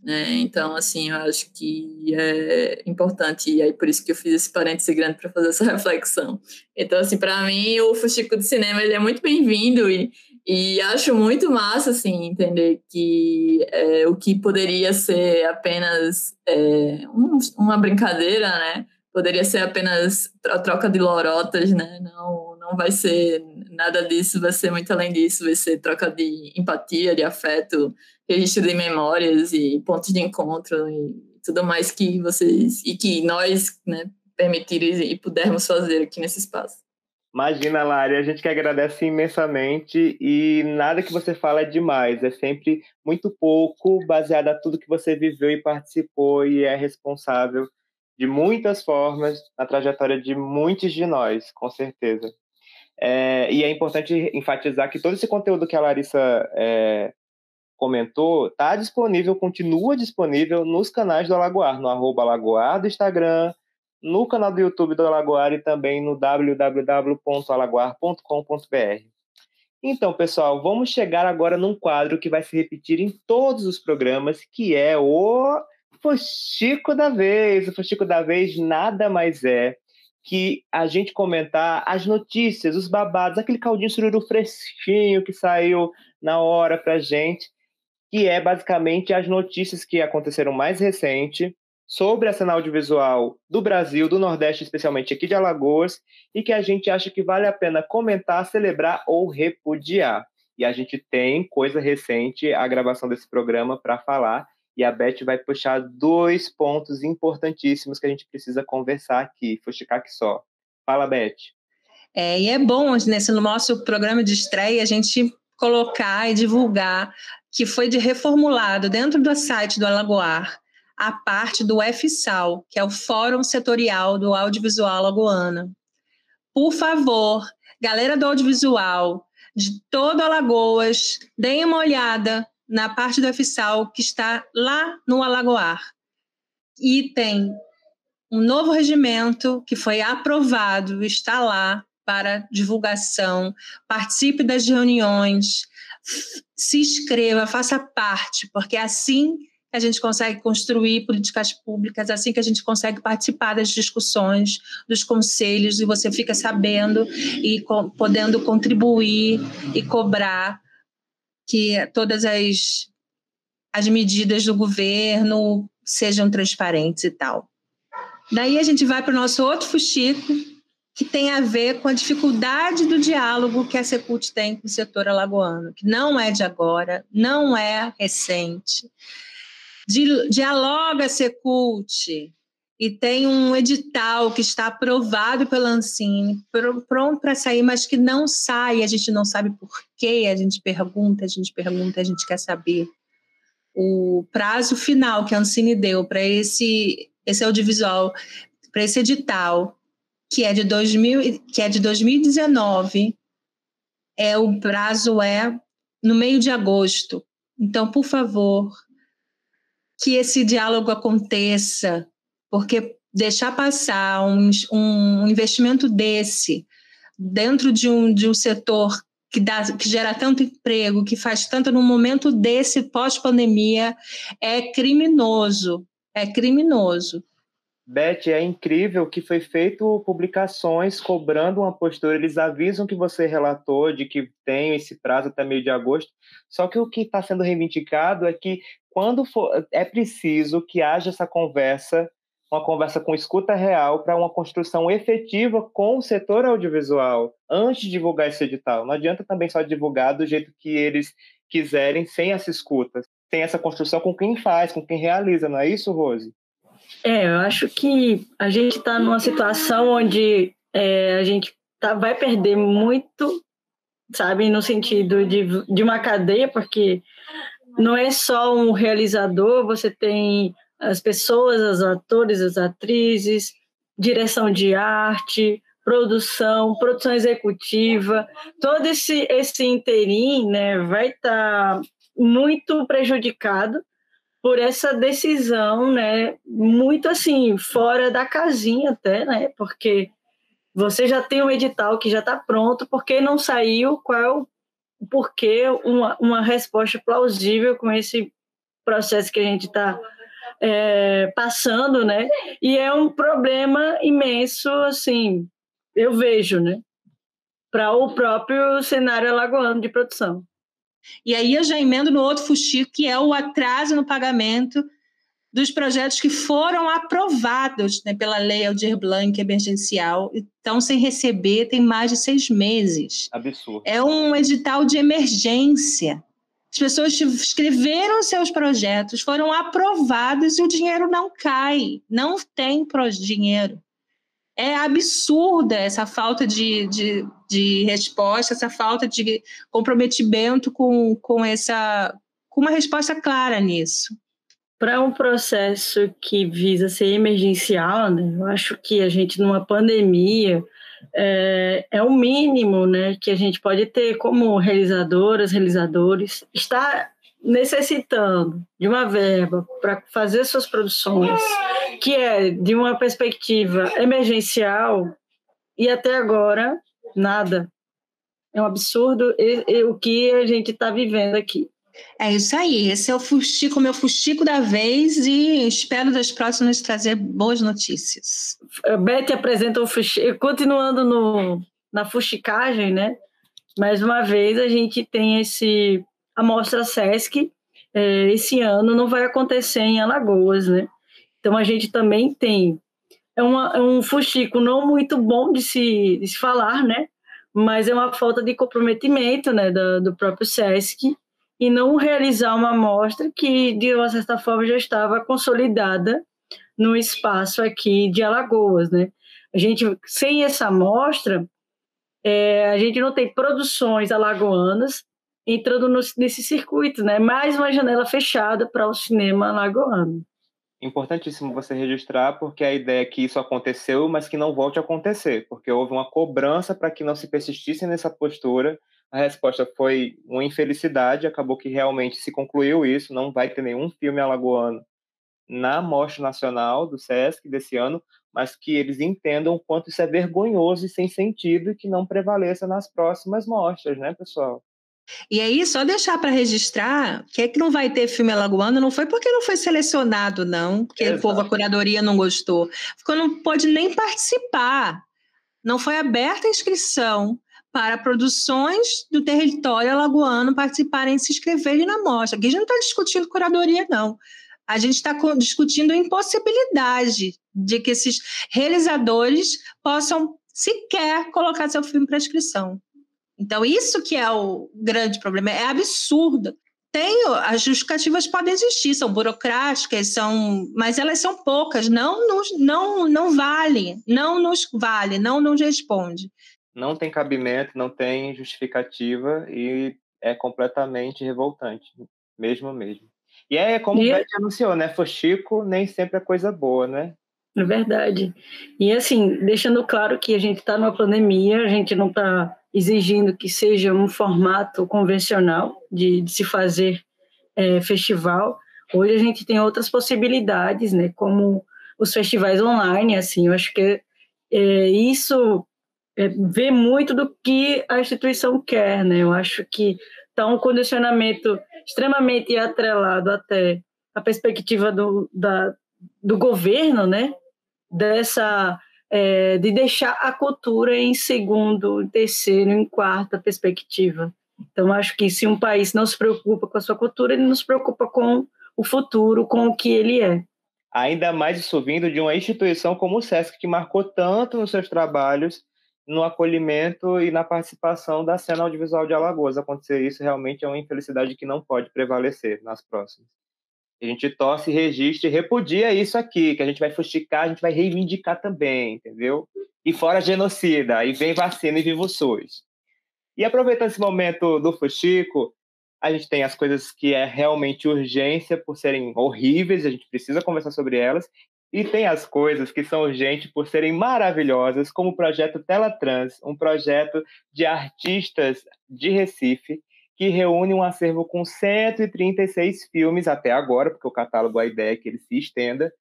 Né? Então, assim, eu acho que é importante, e aí por isso que eu fiz esse parêntese grande para fazer essa [laughs] reflexão. Então, assim, para mim, o Fuxico de Cinema ele é muito bem-vindo e, e acho muito massa, assim, entender que é, o que poderia ser apenas é, um, uma brincadeira, né? Poderia ser apenas a troca de lorotas, né? Não, não vai ser nada disso, vai ser muito além disso, vai ser troca de empatia, de afeto, registro de memórias e pontos de encontro e tudo mais que vocês e que nós, né, permitirem e pudermos fazer aqui nesse espaço. Imagina, Lari, a gente que agradece imensamente e nada que você fala é demais, é sempre muito pouco, baseado a tudo que você viveu e participou e é responsável de muitas formas na trajetória de muitos de nós, com certeza. É, e é importante enfatizar que todo esse conteúdo que a Larissa é, comentou está disponível, continua disponível nos canais do Alagoar, no arroba Alagoar do Instagram, no canal do YouTube do Alagoar e também no www.alagoar.com.br. Então, pessoal, vamos chegar agora num quadro que vai se repetir em todos os programas, que é o Fuxico da Vez. O Fuxico da Vez nada mais é que a gente comentar as notícias, os babados, aquele caldinho sururu fresquinho que saiu na hora pra gente, que é basicamente as notícias que aconteceram mais recente sobre a cena audiovisual do Brasil, do Nordeste, especialmente aqui de Alagoas, e que a gente acha que vale a pena comentar, celebrar ou repudiar. E a gente tem coisa recente, a gravação desse programa para falar, e a Beth vai puxar dois pontos importantíssimos que a gente precisa conversar aqui, fuxicar aqui só. Fala, Beth. É, e é bom, nesse nosso programa de estreia, a gente colocar e divulgar que foi de reformulado dentro do site do Alagoar a parte do FSAL, que é o Fórum Setorial do Audiovisual Alagoano. Por favor, galera do audiovisual, de todo Alagoas, deem uma olhada na parte do FSAL que está lá no Alagoar. E tem um novo regimento que foi aprovado, está lá para divulgação. Participe das reuniões, se inscreva, faça parte, porque é assim a gente consegue construir políticas públicas, assim que a gente consegue participar das discussões, dos conselhos, e você fica sabendo e co podendo contribuir e cobrar que todas as, as medidas do governo sejam transparentes e tal. Daí a gente vai para o nosso outro fuxico, que tem a ver com a dificuldade do diálogo que a Secult tem com o setor alagoano, que não é de agora, não é recente dialoga Secult e tem um edital que está aprovado pela Ancine, pronto para sair, mas que não sai, a gente não sabe por quê, a gente pergunta, a gente pergunta, a gente quer saber. O prazo final que a Ancine deu para esse, esse audiovisual, para esse edital, que é de 2000, que é de 2019, é o prazo é no meio de agosto. Então, por favor, que esse diálogo aconteça, porque deixar passar um, um investimento desse dentro de um, de um setor que, dá, que gera tanto emprego, que faz tanto no momento desse pós-pandemia, é criminoso. É criminoso. Beth, é incrível que foi feito publicações cobrando uma postura. Eles avisam que você relatou de que tem esse prazo até meio de agosto. Só que o que está sendo reivindicado é que quando for, é preciso que haja essa conversa uma conversa com escuta real para uma construção efetiva com o setor audiovisual antes de divulgar esse edital. Não adianta também só divulgar do jeito que eles quiserem, sem essa escuta, sem essa construção com quem faz, com quem realiza, não é isso, Rose? É, eu acho que a gente está numa situação onde é, a gente tá, vai perder muito, sabe, no sentido de, de uma cadeia, porque não é só um realizador, você tem as pessoas, os atores, as atrizes, direção de arte, produção, produção executiva, todo esse, esse interim né, vai estar tá muito prejudicado por essa decisão, né, muito assim, fora da casinha até, né, porque você já tem um edital que já está pronto, porque não saiu qual o porquê uma, uma resposta plausível com esse processo que a gente está é, passando, né? E é um problema imenso, assim, eu vejo, né? Para o próprio cenário alagoano de produção. E aí eu já emendo no outro fuxico, que é o atraso no pagamento dos projetos que foram aprovados né, pela Lei Aldir Blanc emergencial e estão sem receber tem mais de seis meses. Absurdo. É um edital de emergência. As pessoas escreveram seus projetos, foram aprovados e o dinheiro não cai, não tem dinheiro. É absurda essa falta de, de, de resposta, essa falta de comprometimento com, com, essa, com uma resposta clara nisso. Para um processo que visa ser emergencial, né, eu acho que a gente, numa pandemia, é, é o mínimo né, que a gente pode ter como realizadoras, realizadores, está necessitando de uma verba para fazer suas produções, que é de uma perspectiva emergencial, e até agora, nada. É um absurdo o que a gente está vivendo aqui. É isso aí. Esse é o Fuxico, meu Fuxico da vez e espero das próximas trazer boas notícias. Beth apresenta o Fuxico, continuando no, na fuxicagem, né? Mais uma vez a gente tem esse a mostra Sesc é, esse ano não vai acontecer em Alagoas, né? Então a gente também tem é, uma, é um fuxico não muito bom de se, de se falar, né? Mas é uma falta de comprometimento, né, do, do próprio Sesc e não realizar uma amostra que, de uma certa forma, já estava consolidada no espaço aqui de Alagoas, né? A gente, sem essa amostra, é, a gente não tem produções alagoanas entrando no, nesse circuito, né? Mais uma janela fechada para o cinema alagoano. Importantíssimo você registrar, porque a ideia é que isso aconteceu, mas que não volte a acontecer, porque houve uma cobrança para que não se persistisse nessa postura a resposta foi uma infelicidade, acabou que realmente se concluiu isso, não vai ter nenhum filme alagoano na Mostra Nacional do SESC desse ano, mas que eles entendam o quanto isso é vergonhoso e sem sentido e que não prevaleça nas próximas mostras, né, pessoal? E aí, só deixar para registrar que é que não vai ter filme alagoano, não foi porque não foi selecionado, não, porque Exato. o povo, a curadoria não gostou, porque não pode nem participar. Não foi aberta a inscrição para produções do território alagoano participarem e se inscreverem na mostra. Aqui a gente não está discutindo curadoria, não. A gente está discutindo a impossibilidade de que esses realizadores possam sequer colocar seu filme para inscrição. Então, isso que é o grande problema, é absurdo. Tem, as justificativas podem existir, são burocráticas, são, mas elas são poucas, não nos, não, não vale, não nos vale, não nos responde não tem cabimento, não tem justificativa e é completamente revoltante, mesmo mesmo. E é como e... o Beth anunciou, né? Chico nem sempre é coisa boa, né? É verdade. E assim, deixando claro que a gente está numa pandemia, a gente não está exigindo que seja um formato convencional de, de se fazer é, festival. Hoje a gente tem outras possibilidades, né? Como os festivais online, assim, eu acho que é, isso é, vê muito do que a instituição quer, né? Eu acho que está um condicionamento extremamente atrelado até a perspectiva do, da, do governo, né? Dessa é, de deixar a cultura em segundo, em terceiro, em quarta perspectiva. Então, acho que se um país não se preocupa com a sua cultura, ele não se preocupa com o futuro, com o que ele é. Ainda mais isso vindo de uma instituição como o SESC, que marcou tanto nos seus trabalhos no acolhimento e na participação da cena audiovisual de Alagoas. Acontecer isso realmente é uma infelicidade que não pode prevalecer nas próximas. A gente torce, registra e repudia isso aqui, que a gente vai fustigar, a gente vai reivindicar também, entendeu? E fora genocida, aí vem vacina e viva o SUS. E aproveitando esse momento do fuxico, a gente tem as coisas que é realmente urgência por serem horríveis, a gente precisa conversar sobre elas, e tem as coisas que são urgentes por serem maravilhosas, como o projeto Trans, um projeto de artistas de Recife que reúne um acervo com 136 filmes até agora, porque o catálogo, a ideia é que ele se estenda,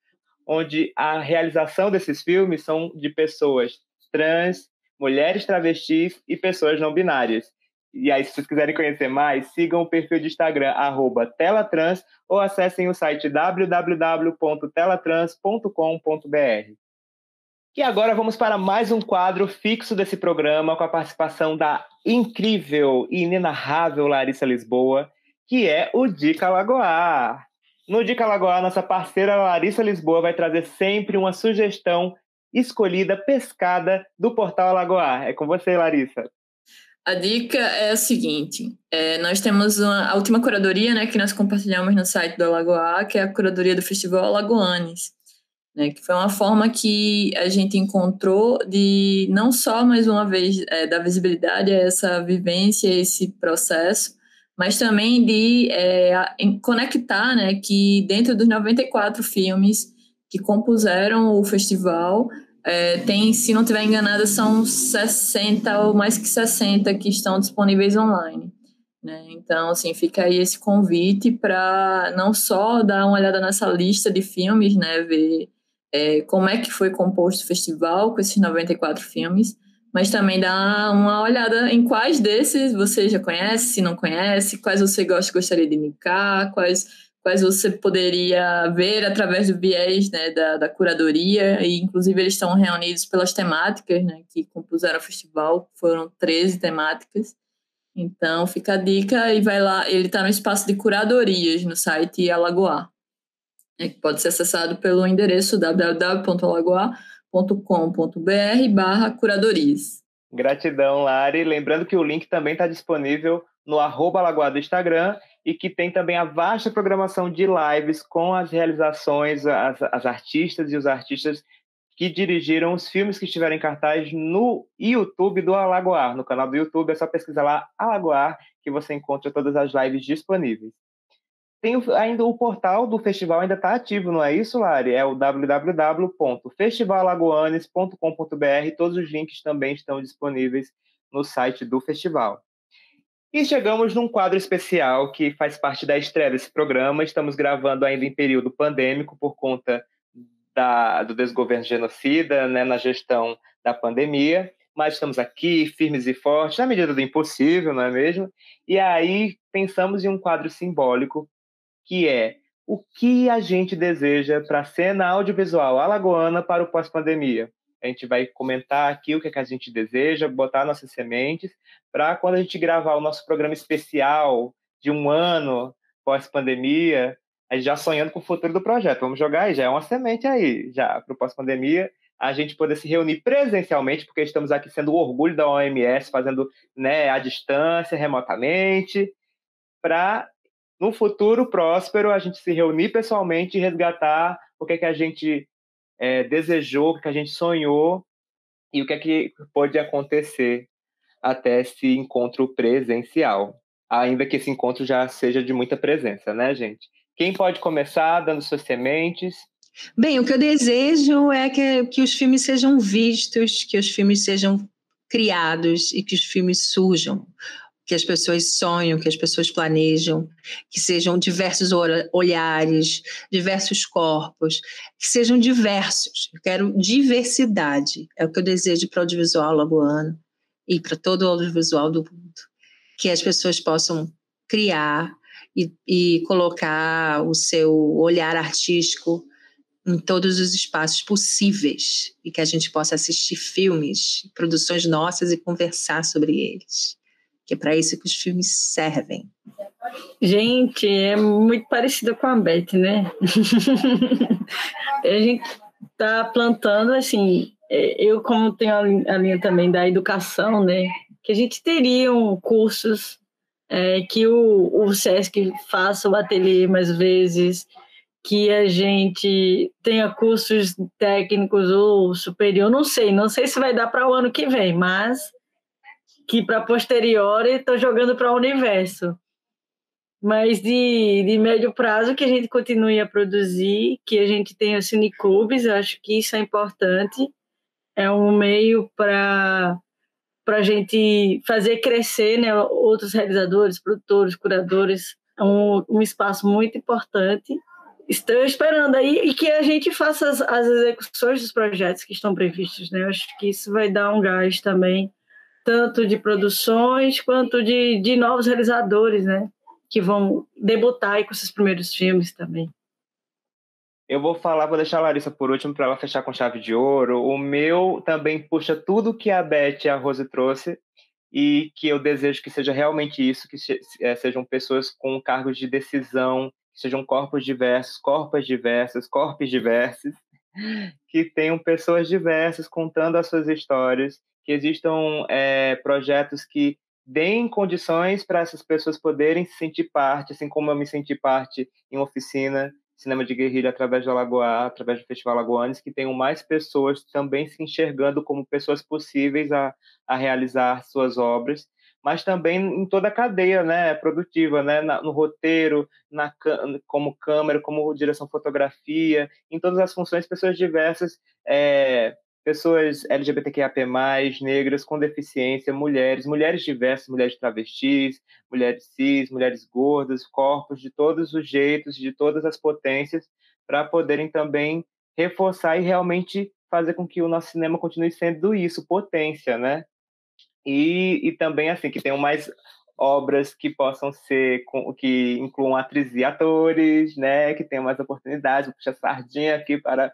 onde a realização desses filmes são de pessoas trans, mulheres travestis e pessoas não binárias. E aí, se vocês quiserem conhecer mais, sigam o perfil de Instagram, telatrans, ou acessem o site www.telatrans.com.br. E agora vamos para mais um quadro fixo desse programa, com a participação da incrível e inenarrável Larissa Lisboa, que é o Dica Lagoar. No Dica Lagoar, nossa parceira Larissa Lisboa vai trazer sempre uma sugestão escolhida, pescada do portal Alagoar. É com você, Larissa. A dica é a seguinte: é, nós temos uma, a última curadoria né, que nós compartilhamos no site do Alagoá, que é a curadoria do Festival Alagoanes, né, que foi uma forma que a gente encontrou de não só, mais uma vez, é, dar visibilidade a essa vivência, esse processo, mas também de é, conectar né, que dentro dos 94 filmes que compuseram o festival, é, tem, se não estiver enganada, são 60 ou mais que 60 que estão disponíveis online. Né? Então, assim, fica aí esse convite para não só dar uma olhada nessa lista de filmes, né, ver é, como é que foi composto o festival com esses 94 filmes, mas também dar uma olhada em quais desses você já conhece, se não conhece, quais você gosta, gostaria de indicar, quais quais você poderia ver através do viés né, da, da curadoria, e inclusive eles estão reunidos pelas temáticas né, que compuseram o festival, foram 13 temáticas. Então fica a dica e vai lá, ele está no espaço de curadorias no site Alagoar, né, que pode ser acessado pelo endereço www.alagoar.com.br barra curadorias. Gratidão, Lari. Lembrando que o link também está disponível no arroba Alagoar do Instagram e que tem também a vasta programação de lives com as realizações, as, as artistas e os artistas que dirigiram os filmes que estiveram em cartaz no YouTube do Alagoar. No canal do YouTube é só pesquisar lá Alagoar que você encontra todas as lives disponíveis. Tem ainda o portal do festival ainda está ativo, não é isso, Lari? É o www.festivalalagoanes.com.br. Todos os links também estão disponíveis no site do festival. E chegamos num quadro especial que faz parte da estreia desse programa. Estamos gravando ainda em período pandêmico por conta da, do desgoverno genocida, né, na gestão da pandemia, mas estamos aqui firmes e fortes, na medida do impossível, não é mesmo? E aí pensamos em um quadro simbólico que é o que a gente deseja para a cena audiovisual alagoana para o pós-pandemia. A gente vai comentar aqui o que, é que a gente deseja, botar nossas sementes, para quando a gente gravar o nosso programa especial de um ano pós-pandemia, a gente já sonhando com o futuro do projeto. Vamos jogar aí, já é uma semente aí, já para o pós-pandemia, a gente poder se reunir presencialmente, porque estamos aqui sendo o orgulho da OMS, fazendo né, à distância, remotamente, para no futuro próspero a gente se reunir pessoalmente e resgatar o que, é que a gente é, desejou, o que a gente sonhou e o que é que pode acontecer até esse encontro presencial. Ainda que esse encontro já seja de muita presença, né, gente? Quem pode começar dando suas sementes? Bem, o que eu desejo é que, que os filmes sejam vistos, que os filmes sejam criados e que os filmes surjam que as pessoas sonham, que as pessoas planejam, que sejam diversos olhares, diversos corpos, que sejam diversos. Eu quero diversidade, é o que eu desejo para o audiovisual lagoano e para todo o audiovisual do mundo. Que as pessoas possam criar e, e colocar o seu olhar artístico em todos os espaços possíveis e que a gente possa assistir filmes, produções nossas e conversar sobre eles que é para isso que os filmes servem. Gente, é muito parecido com a Beth, né? [laughs] a gente tá plantando, assim, é, eu como tenho a linha também da educação, né? Que a gente teriam cursos é, que o, o SESC faça o ateliê mais vezes, que a gente tenha cursos técnicos ou superior, não sei, não sei se vai dar para o ano que vem, mas que para posterior estou jogando para o universo. Mas de, de médio prazo que a gente continue a produzir, que a gente tenha cineclubes, acho que isso é importante. É um meio para para a gente fazer crescer né, outros realizadores, produtores, curadores. É um, um espaço muito importante Estou esperando aí e que a gente faça as, as, execuções dos projetos que estão previstos, né? Acho que isso vai dar um gás também, tanto de produções quanto de, de novos realizadores, né? Que vão debutar com seus primeiros filmes também. Eu vou falar, vou deixar a Larissa por último para ela fechar com chave de ouro. O meu também puxa tudo que a Beth e a Rose trouxe e que eu desejo que seja realmente isso, que eh, sejam pessoas com cargos de decisão sejam corpos diversos, corpos diversas, corpos diversos, [laughs] que tenham pessoas diversas contando as suas histórias, que existam é, projetos que deem condições para essas pessoas poderem se sentir parte, assim como eu me senti parte em oficina, cinema de guerrilha através do Alagoa, através do Festival Alagoanes, que tenham mais pessoas também se enxergando como pessoas possíveis a, a realizar suas obras mas também em toda a cadeia né, produtiva, né, no roteiro, na, como câmera, como direção fotografia, em todas as funções, pessoas diversas, é, pessoas LGBTQIAP+, negras, com deficiência, mulheres, mulheres diversas, mulheres travestis, mulheres cis, mulheres gordas, corpos de todos os jeitos, de todas as potências, para poderem também reforçar e realmente fazer com que o nosso cinema continue sendo isso, potência, né? E, e também, assim, que tenham mais obras que possam ser, que incluam atrizes e atores, né? Que tenham mais oportunidades. Vou puxar sardinha aqui para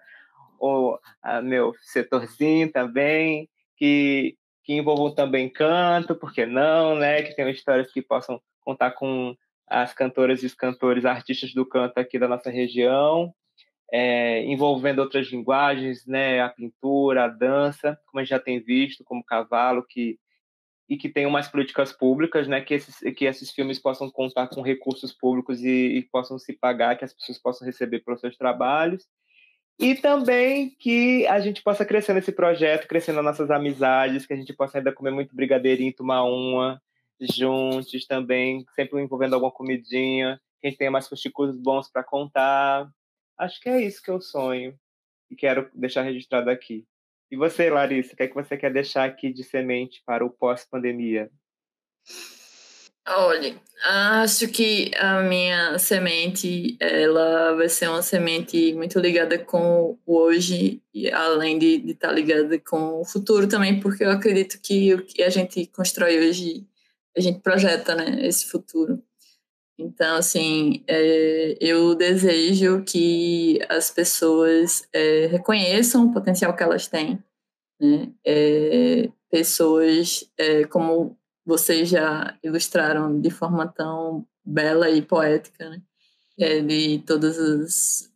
o meu setorzinho também, que, que envolvam também canto, por que não, né? Que tenham histórias que possam contar com as cantoras e os cantores, artistas do canto aqui da nossa região, é, envolvendo outras linguagens, né? A pintura, a dança, como a gente já tem visto, como Cavalo, que e que tenham mais políticas públicas, né, que esses, que esses filmes possam contar com recursos públicos e, e possam se pagar, que as pessoas possam receber pelos seus trabalhos, e também que a gente possa crescer nesse projeto, crescendo nas nossas amizades, que a gente possa ainda comer muito brigadeirinho, tomar uma juntos também, sempre envolvendo alguma comidinha, que a gente tenha mais fuxicos bons para contar. Acho que é isso que eu sonho e quero deixar registrado aqui. E você, Larissa, o que é que você quer deixar aqui de semente para o pós-pandemia? Olha, acho que a minha semente, ela vai ser uma semente muito ligada com o hoje, e além de, estar tá ligada com o futuro também, porque eu acredito que o que a gente constrói hoje, a gente projeta, né, esse futuro. Então, assim, é, eu desejo que as pessoas é, reconheçam o potencial que elas têm, né? É, pessoas é, como vocês já ilustraram de forma tão bela e poética, né? É, de todas as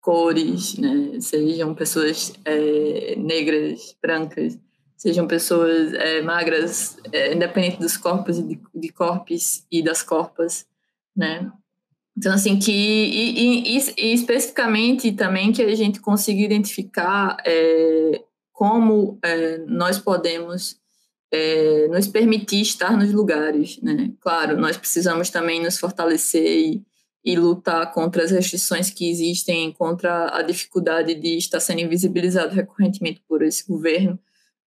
cores, né? Sejam pessoas é, negras, brancas, sejam pessoas é, magras, é, independente dos corpos de, de corpos e das corpas, né? Então, assim, que, e, e, e, especificamente também que a gente consiga identificar é, como é, nós podemos é, nos permitir estar nos lugares, né? Claro, nós precisamos também nos fortalecer e, e lutar contra as restrições que existem, contra a dificuldade de estar sendo invisibilizado recorrentemente por esse governo,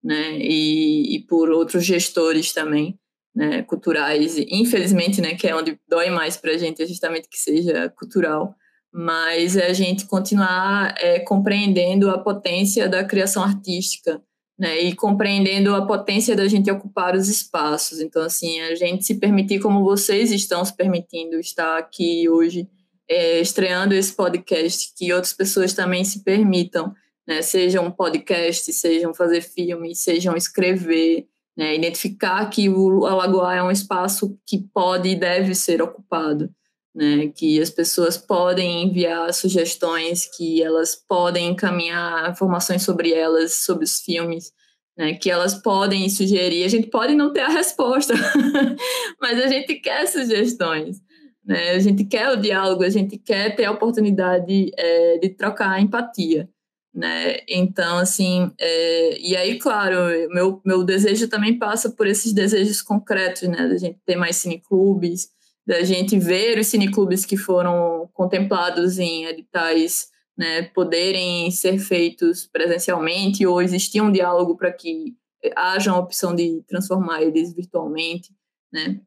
né? E, e por outros gestores também né, culturais, infelizmente, né, que é onde dói mais para a gente, é justamente que seja cultural, mas é a gente continuar é, compreendendo a potência da criação artística, né, e compreendendo a potência da gente ocupar os espaços. Então, assim, a gente se permitir, como vocês estão se permitindo estar aqui hoje, é, estreando esse podcast, que outras pessoas também se permitam, né, sejam um podcast, sejam fazer filme, sejam escrever, né? identificar que o Alagoar é um espaço que pode e deve ser ocupado, né? que as pessoas podem enviar sugestões, que elas podem encaminhar informações sobre elas, sobre os filmes, né, que elas podem sugerir. A gente pode não ter a resposta, [laughs] mas a gente quer sugestões. Né? A gente quer o diálogo, a gente quer ter a oportunidade é, de trocar empatia. Né? Então, assim, é, e aí, claro, meu, meu desejo também passa por esses desejos concretos, né? Da gente ter mais cineclubes, da gente ver os cineclubes que foram contemplados em editais né, poderem ser feitos presencialmente ou existir um diálogo para que haja uma opção de transformar eles virtualmente, né?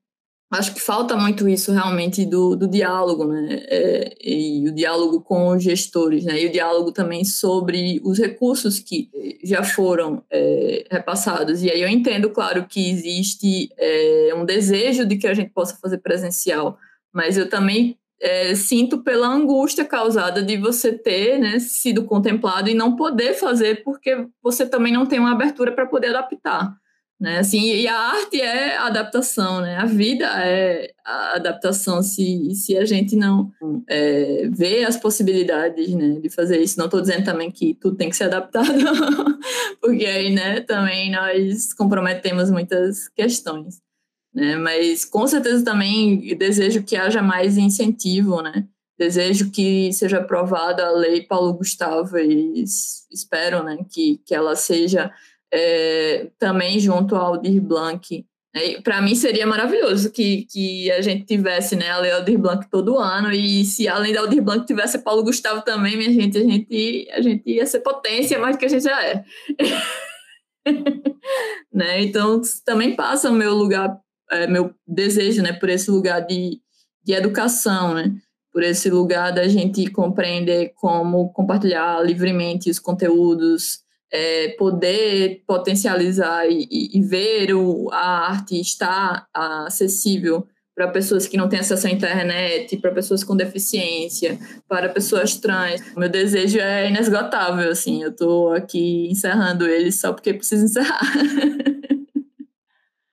Acho que falta muito isso realmente do, do diálogo, né? É, e o diálogo com os gestores, né? E o diálogo também sobre os recursos que já foram é, repassados. E aí eu entendo, claro, que existe é, um desejo de que a gente possa fazer presencial, mas eu também é, sinto pela angústia causada de você ter né, sido contemplado e não poder fazer porque você também não tem uma abertura para poder adaptar. Né? Assim, e a arte é a adaptação, né? a vida é a adaptação. Se, se a gente não é, vê as possibilidades né, de fazer isso, não estou dizendo também que tudo tem que ser adaptado, [laughs] porque aí né, também nós comprometemos muitas questões né? Mas com certeza também desejo que haja mais incentivo, né? Desejo que seja aprovada a lei Paulo Gustavo e espero, né, que, que ela seja é, também junto ao Aldir Blanc. Né? Para mim seria maravilhoso que, que a gente tivesse né, a lei Aldir Blanc todo ano e se além da Aldir Blanc tivesse Paulo Gustavo também, minha gente, a gente, a gente ia ser potência mais do que a gente já é. [laughs] né? Então também passa o meu lugar é, meu desejo, né, por esse lugar de, de educação, né, por esse lugar da gente compreender como compartilhar livremente os conteúdos, é, poder potencializar e, e, ver o, a arte estar acessível para pessoas que não têm acesso à internet, para pessoas com deficiência, para pessoas trans. Meu desejo é inesgotável, assim, eu estou aqui encerrando ele só porque preciso encerrar. [laughs]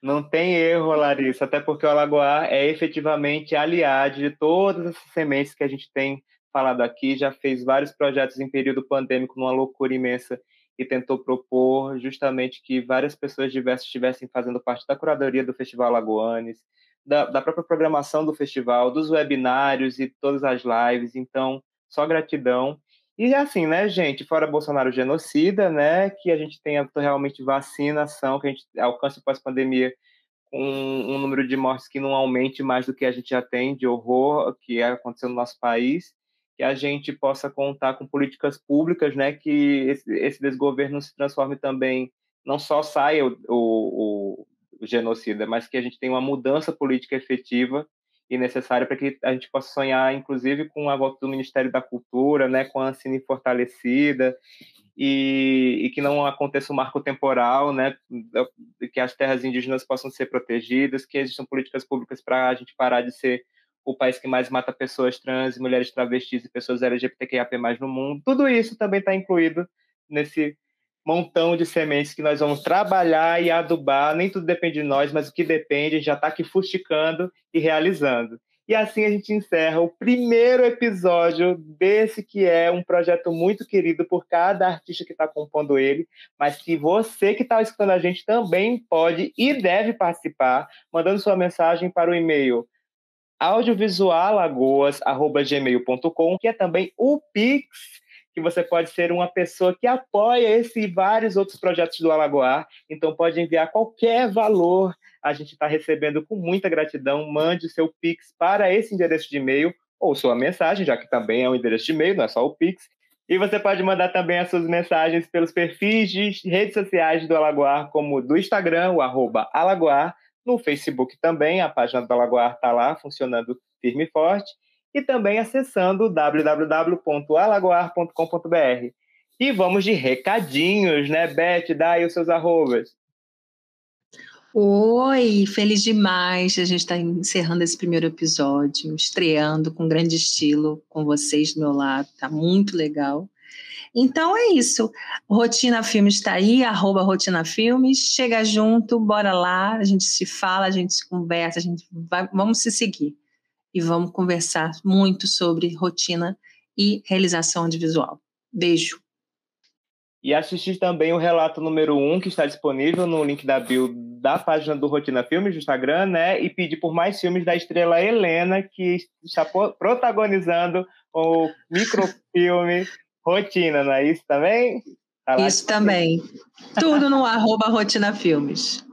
Não tem erro, Larissa, até porque o Alagoar é efetivamente aliado de todas essas sementes que a gente tem falado aqui, já fez vários projetos em período pandêmico, numa loucura imensa, e tentou propor justamente que várias pessoas diversas estivessem fazendo parte da curadoria do Festival Alagoanes, da, da própria programação do festival, dos webinários e todas as lives. Então, só gratidão. E assim, né, gente, fora Bolsonaro genocida, né, que a gente tenha realmente vacinação, que a gente alcance pós-pandemia com um número de mortes que não aumente mais do que a gente já tem de horror que aconteceu no nosso país, que a gente possa contar com políticas públicas, né, que esse, esse desgoverno se transforme também, não só saia o, o, o genocida, mas que a gente tenha uma mudança política efetiva e necessária para que a gente possa sonhar, inclusive, com a volta do Ministério da Cultura, né, com a Cine fortalecida e, e, que não aconteça um marco temporal, né, que as terras indígenas possam ser protegidas, que existam políticas públicas para a gente parar de ser o país que mais mata pessoas trans, mulheres travestis e pessoas LGBTQIAP+, no mundo. Tudo isso também está incluído nesse montão de sementes que nós vamos trabalhar e adubar. Nem tudo depende de nós, mas o que depende, a gente já está aqui fusticando e realizando. E assim a gente encerra o primeiro episódio desse que é um projeto muito querido por cada artista que está compondo ele, mas que você que está escutando a gente também pode e deve participar, mandando sua mensagem para o e-mail audiovisualagoas.gmail.com, que é também o Pix que você pode ser uma pessoa que apoia esse e vários outros projetos do Alagoar. Então, pode enviar qualquer valor. A gente está recebendo com muita gratidão. Mande o seu Pix para esse endereço de e-mail ou sua mensagem, já que também é um endereço de e-mail, não é só o Pix. E você pode mandar também as suas mensagens pelos perfis de redes sociais do Alagoar, como do Instagram, o arroba Alagoar, no Facebook também, a página do Alagoar está lá, funcionando firme e forte e também acessando www.alagoar.com.br. E vamos de recadinhos, né, Beth? Dá aí os seus arrobas. Oi, feliz demais. A gente está encerrando esse primeiro episódio, estreando com grande estilo com vocês do meu lado, tá muito legal. Então é isso. Rotina Filmes está aí, arroba Rotina Filmes. Chega junto, bora lá, a gente se fala, a gente se conversa, a gente vai, vamos se seguir. E vamos conversar muito sobre rotina e realização audiovisual. Beijo. E assistir também o relato número 1, um, que está disponível no link da bio da página do Rotina Filmes do Instagram, né? E pedir por mais filmes da estrela Helena, que está protagonizando o microfilme Rotina, não é isso também? Tá isso também. Tudo [laughs] no arroba Rotina Filmes.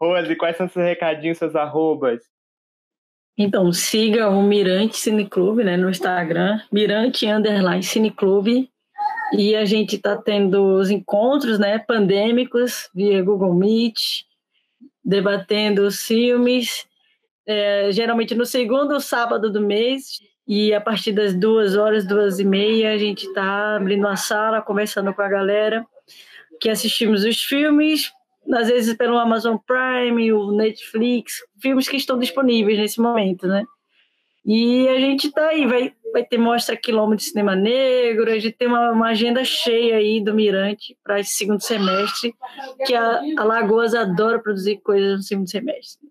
Rose, quais são seus recadinhos, seus arrobas? Então, siga o Mirante Cineclube, né, no Instagram, Mirante Underline Cineclube. E a gente está tendo os encontros, né, pandêmicos via Google Meet, debatendo os filmes, é, geralmente no segundo sábado do mês, e a partir das duas horas, duas e meia, a gente está abrindo uma sala, conversando com a galera que assistimos os filmes, às vezes pelo Amazon Prime, o Netflix, filmes que estão disponíveis nesse momento, né? E a gente está aí, vai, vai ter mostra quilômetro de cinema negro, a gente tem uma, uma agenda cheia aí do Mirante para esse segundo semestre, que a, a Lagoas adora produzir coisas no segundo semestre.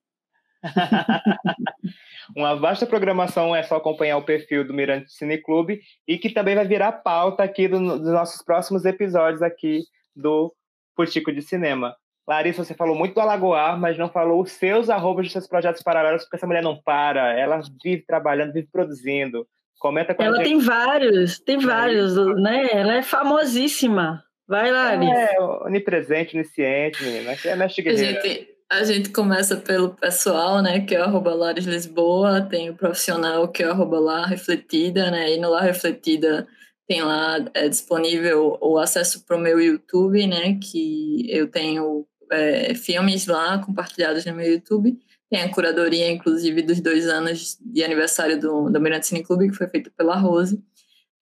[laughs] uma vasta programação, é só acompanhar o perfil do Mirante Cineclube e que também vai virar pauta aqui do, dos nossos próximos episódios aqui do Putico de Cinema. Larissa, você falou muito do Alagoar, mas não falou os seus arrobas dos seus projetos paralelos, porque essa mulher não para, ela vive trabalhando, vive produzindo. Comenta com Ela gente. tem vários, tem vários, né? Ela é famosíssima. Vai lá, Larissa. É, onipresente, onisciente, menina. É mestre guerreira. Gente, a gente começa pelo pessoal, né? Que é arroba Lares Lisboa, tem o profissional que é arroba lá refletida, né? E no lá refletida tem lá é, disponível o acesso para o meu YouTube, né? Que eu tenho é, filmes lá compartilhados no meu YouTube. Tem a curadoria, inclusive, dos dois anos de aniversário do, do Mirante Cine Clube, que foi feito pela Rose.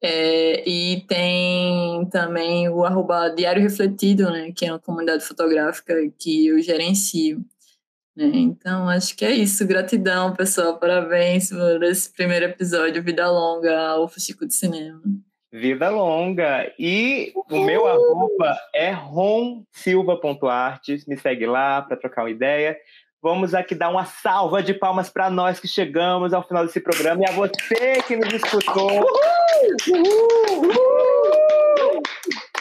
É, e tem também o arroba Diário Refletido, né, que é uma comunidade fotográfica que eu gerencio. Né? Então, acho que é isso. Gratidão, pessoal. Parabéns por esse primeiro episódio. Vida longa ao Fuxico de Cinema. Vida longa. E o meu arroba é romsilva.artes. Me segue lá para trocar uma ideia. Vamos aqui dar uma salva de palmas para nós que chegamos ao final desse programa e a você que nos escutou. Uhul! Uhul!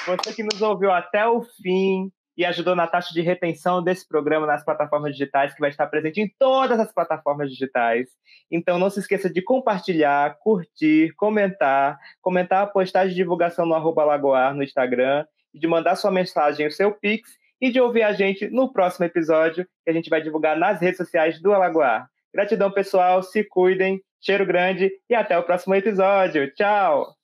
Você que nos ouviu até o fim e ajudou na taxa de retenção desse programa nas plataformas digitais, que vai estar presente em todas as plataformas digitais. Então não se esqueça de compartilhar, curtir, comentar, comentar a postagem de divulgação no arroba Lagoar no Instagram, e de mandar sua mensagem, o seu Pix, e de ouvir a gente no próximo episódio, que a gente vai divulgar nas redes sociais do Alagoar. Gratidão, pessoal, se cuidem, cheiro grande e até o próximo episódio. Tchau!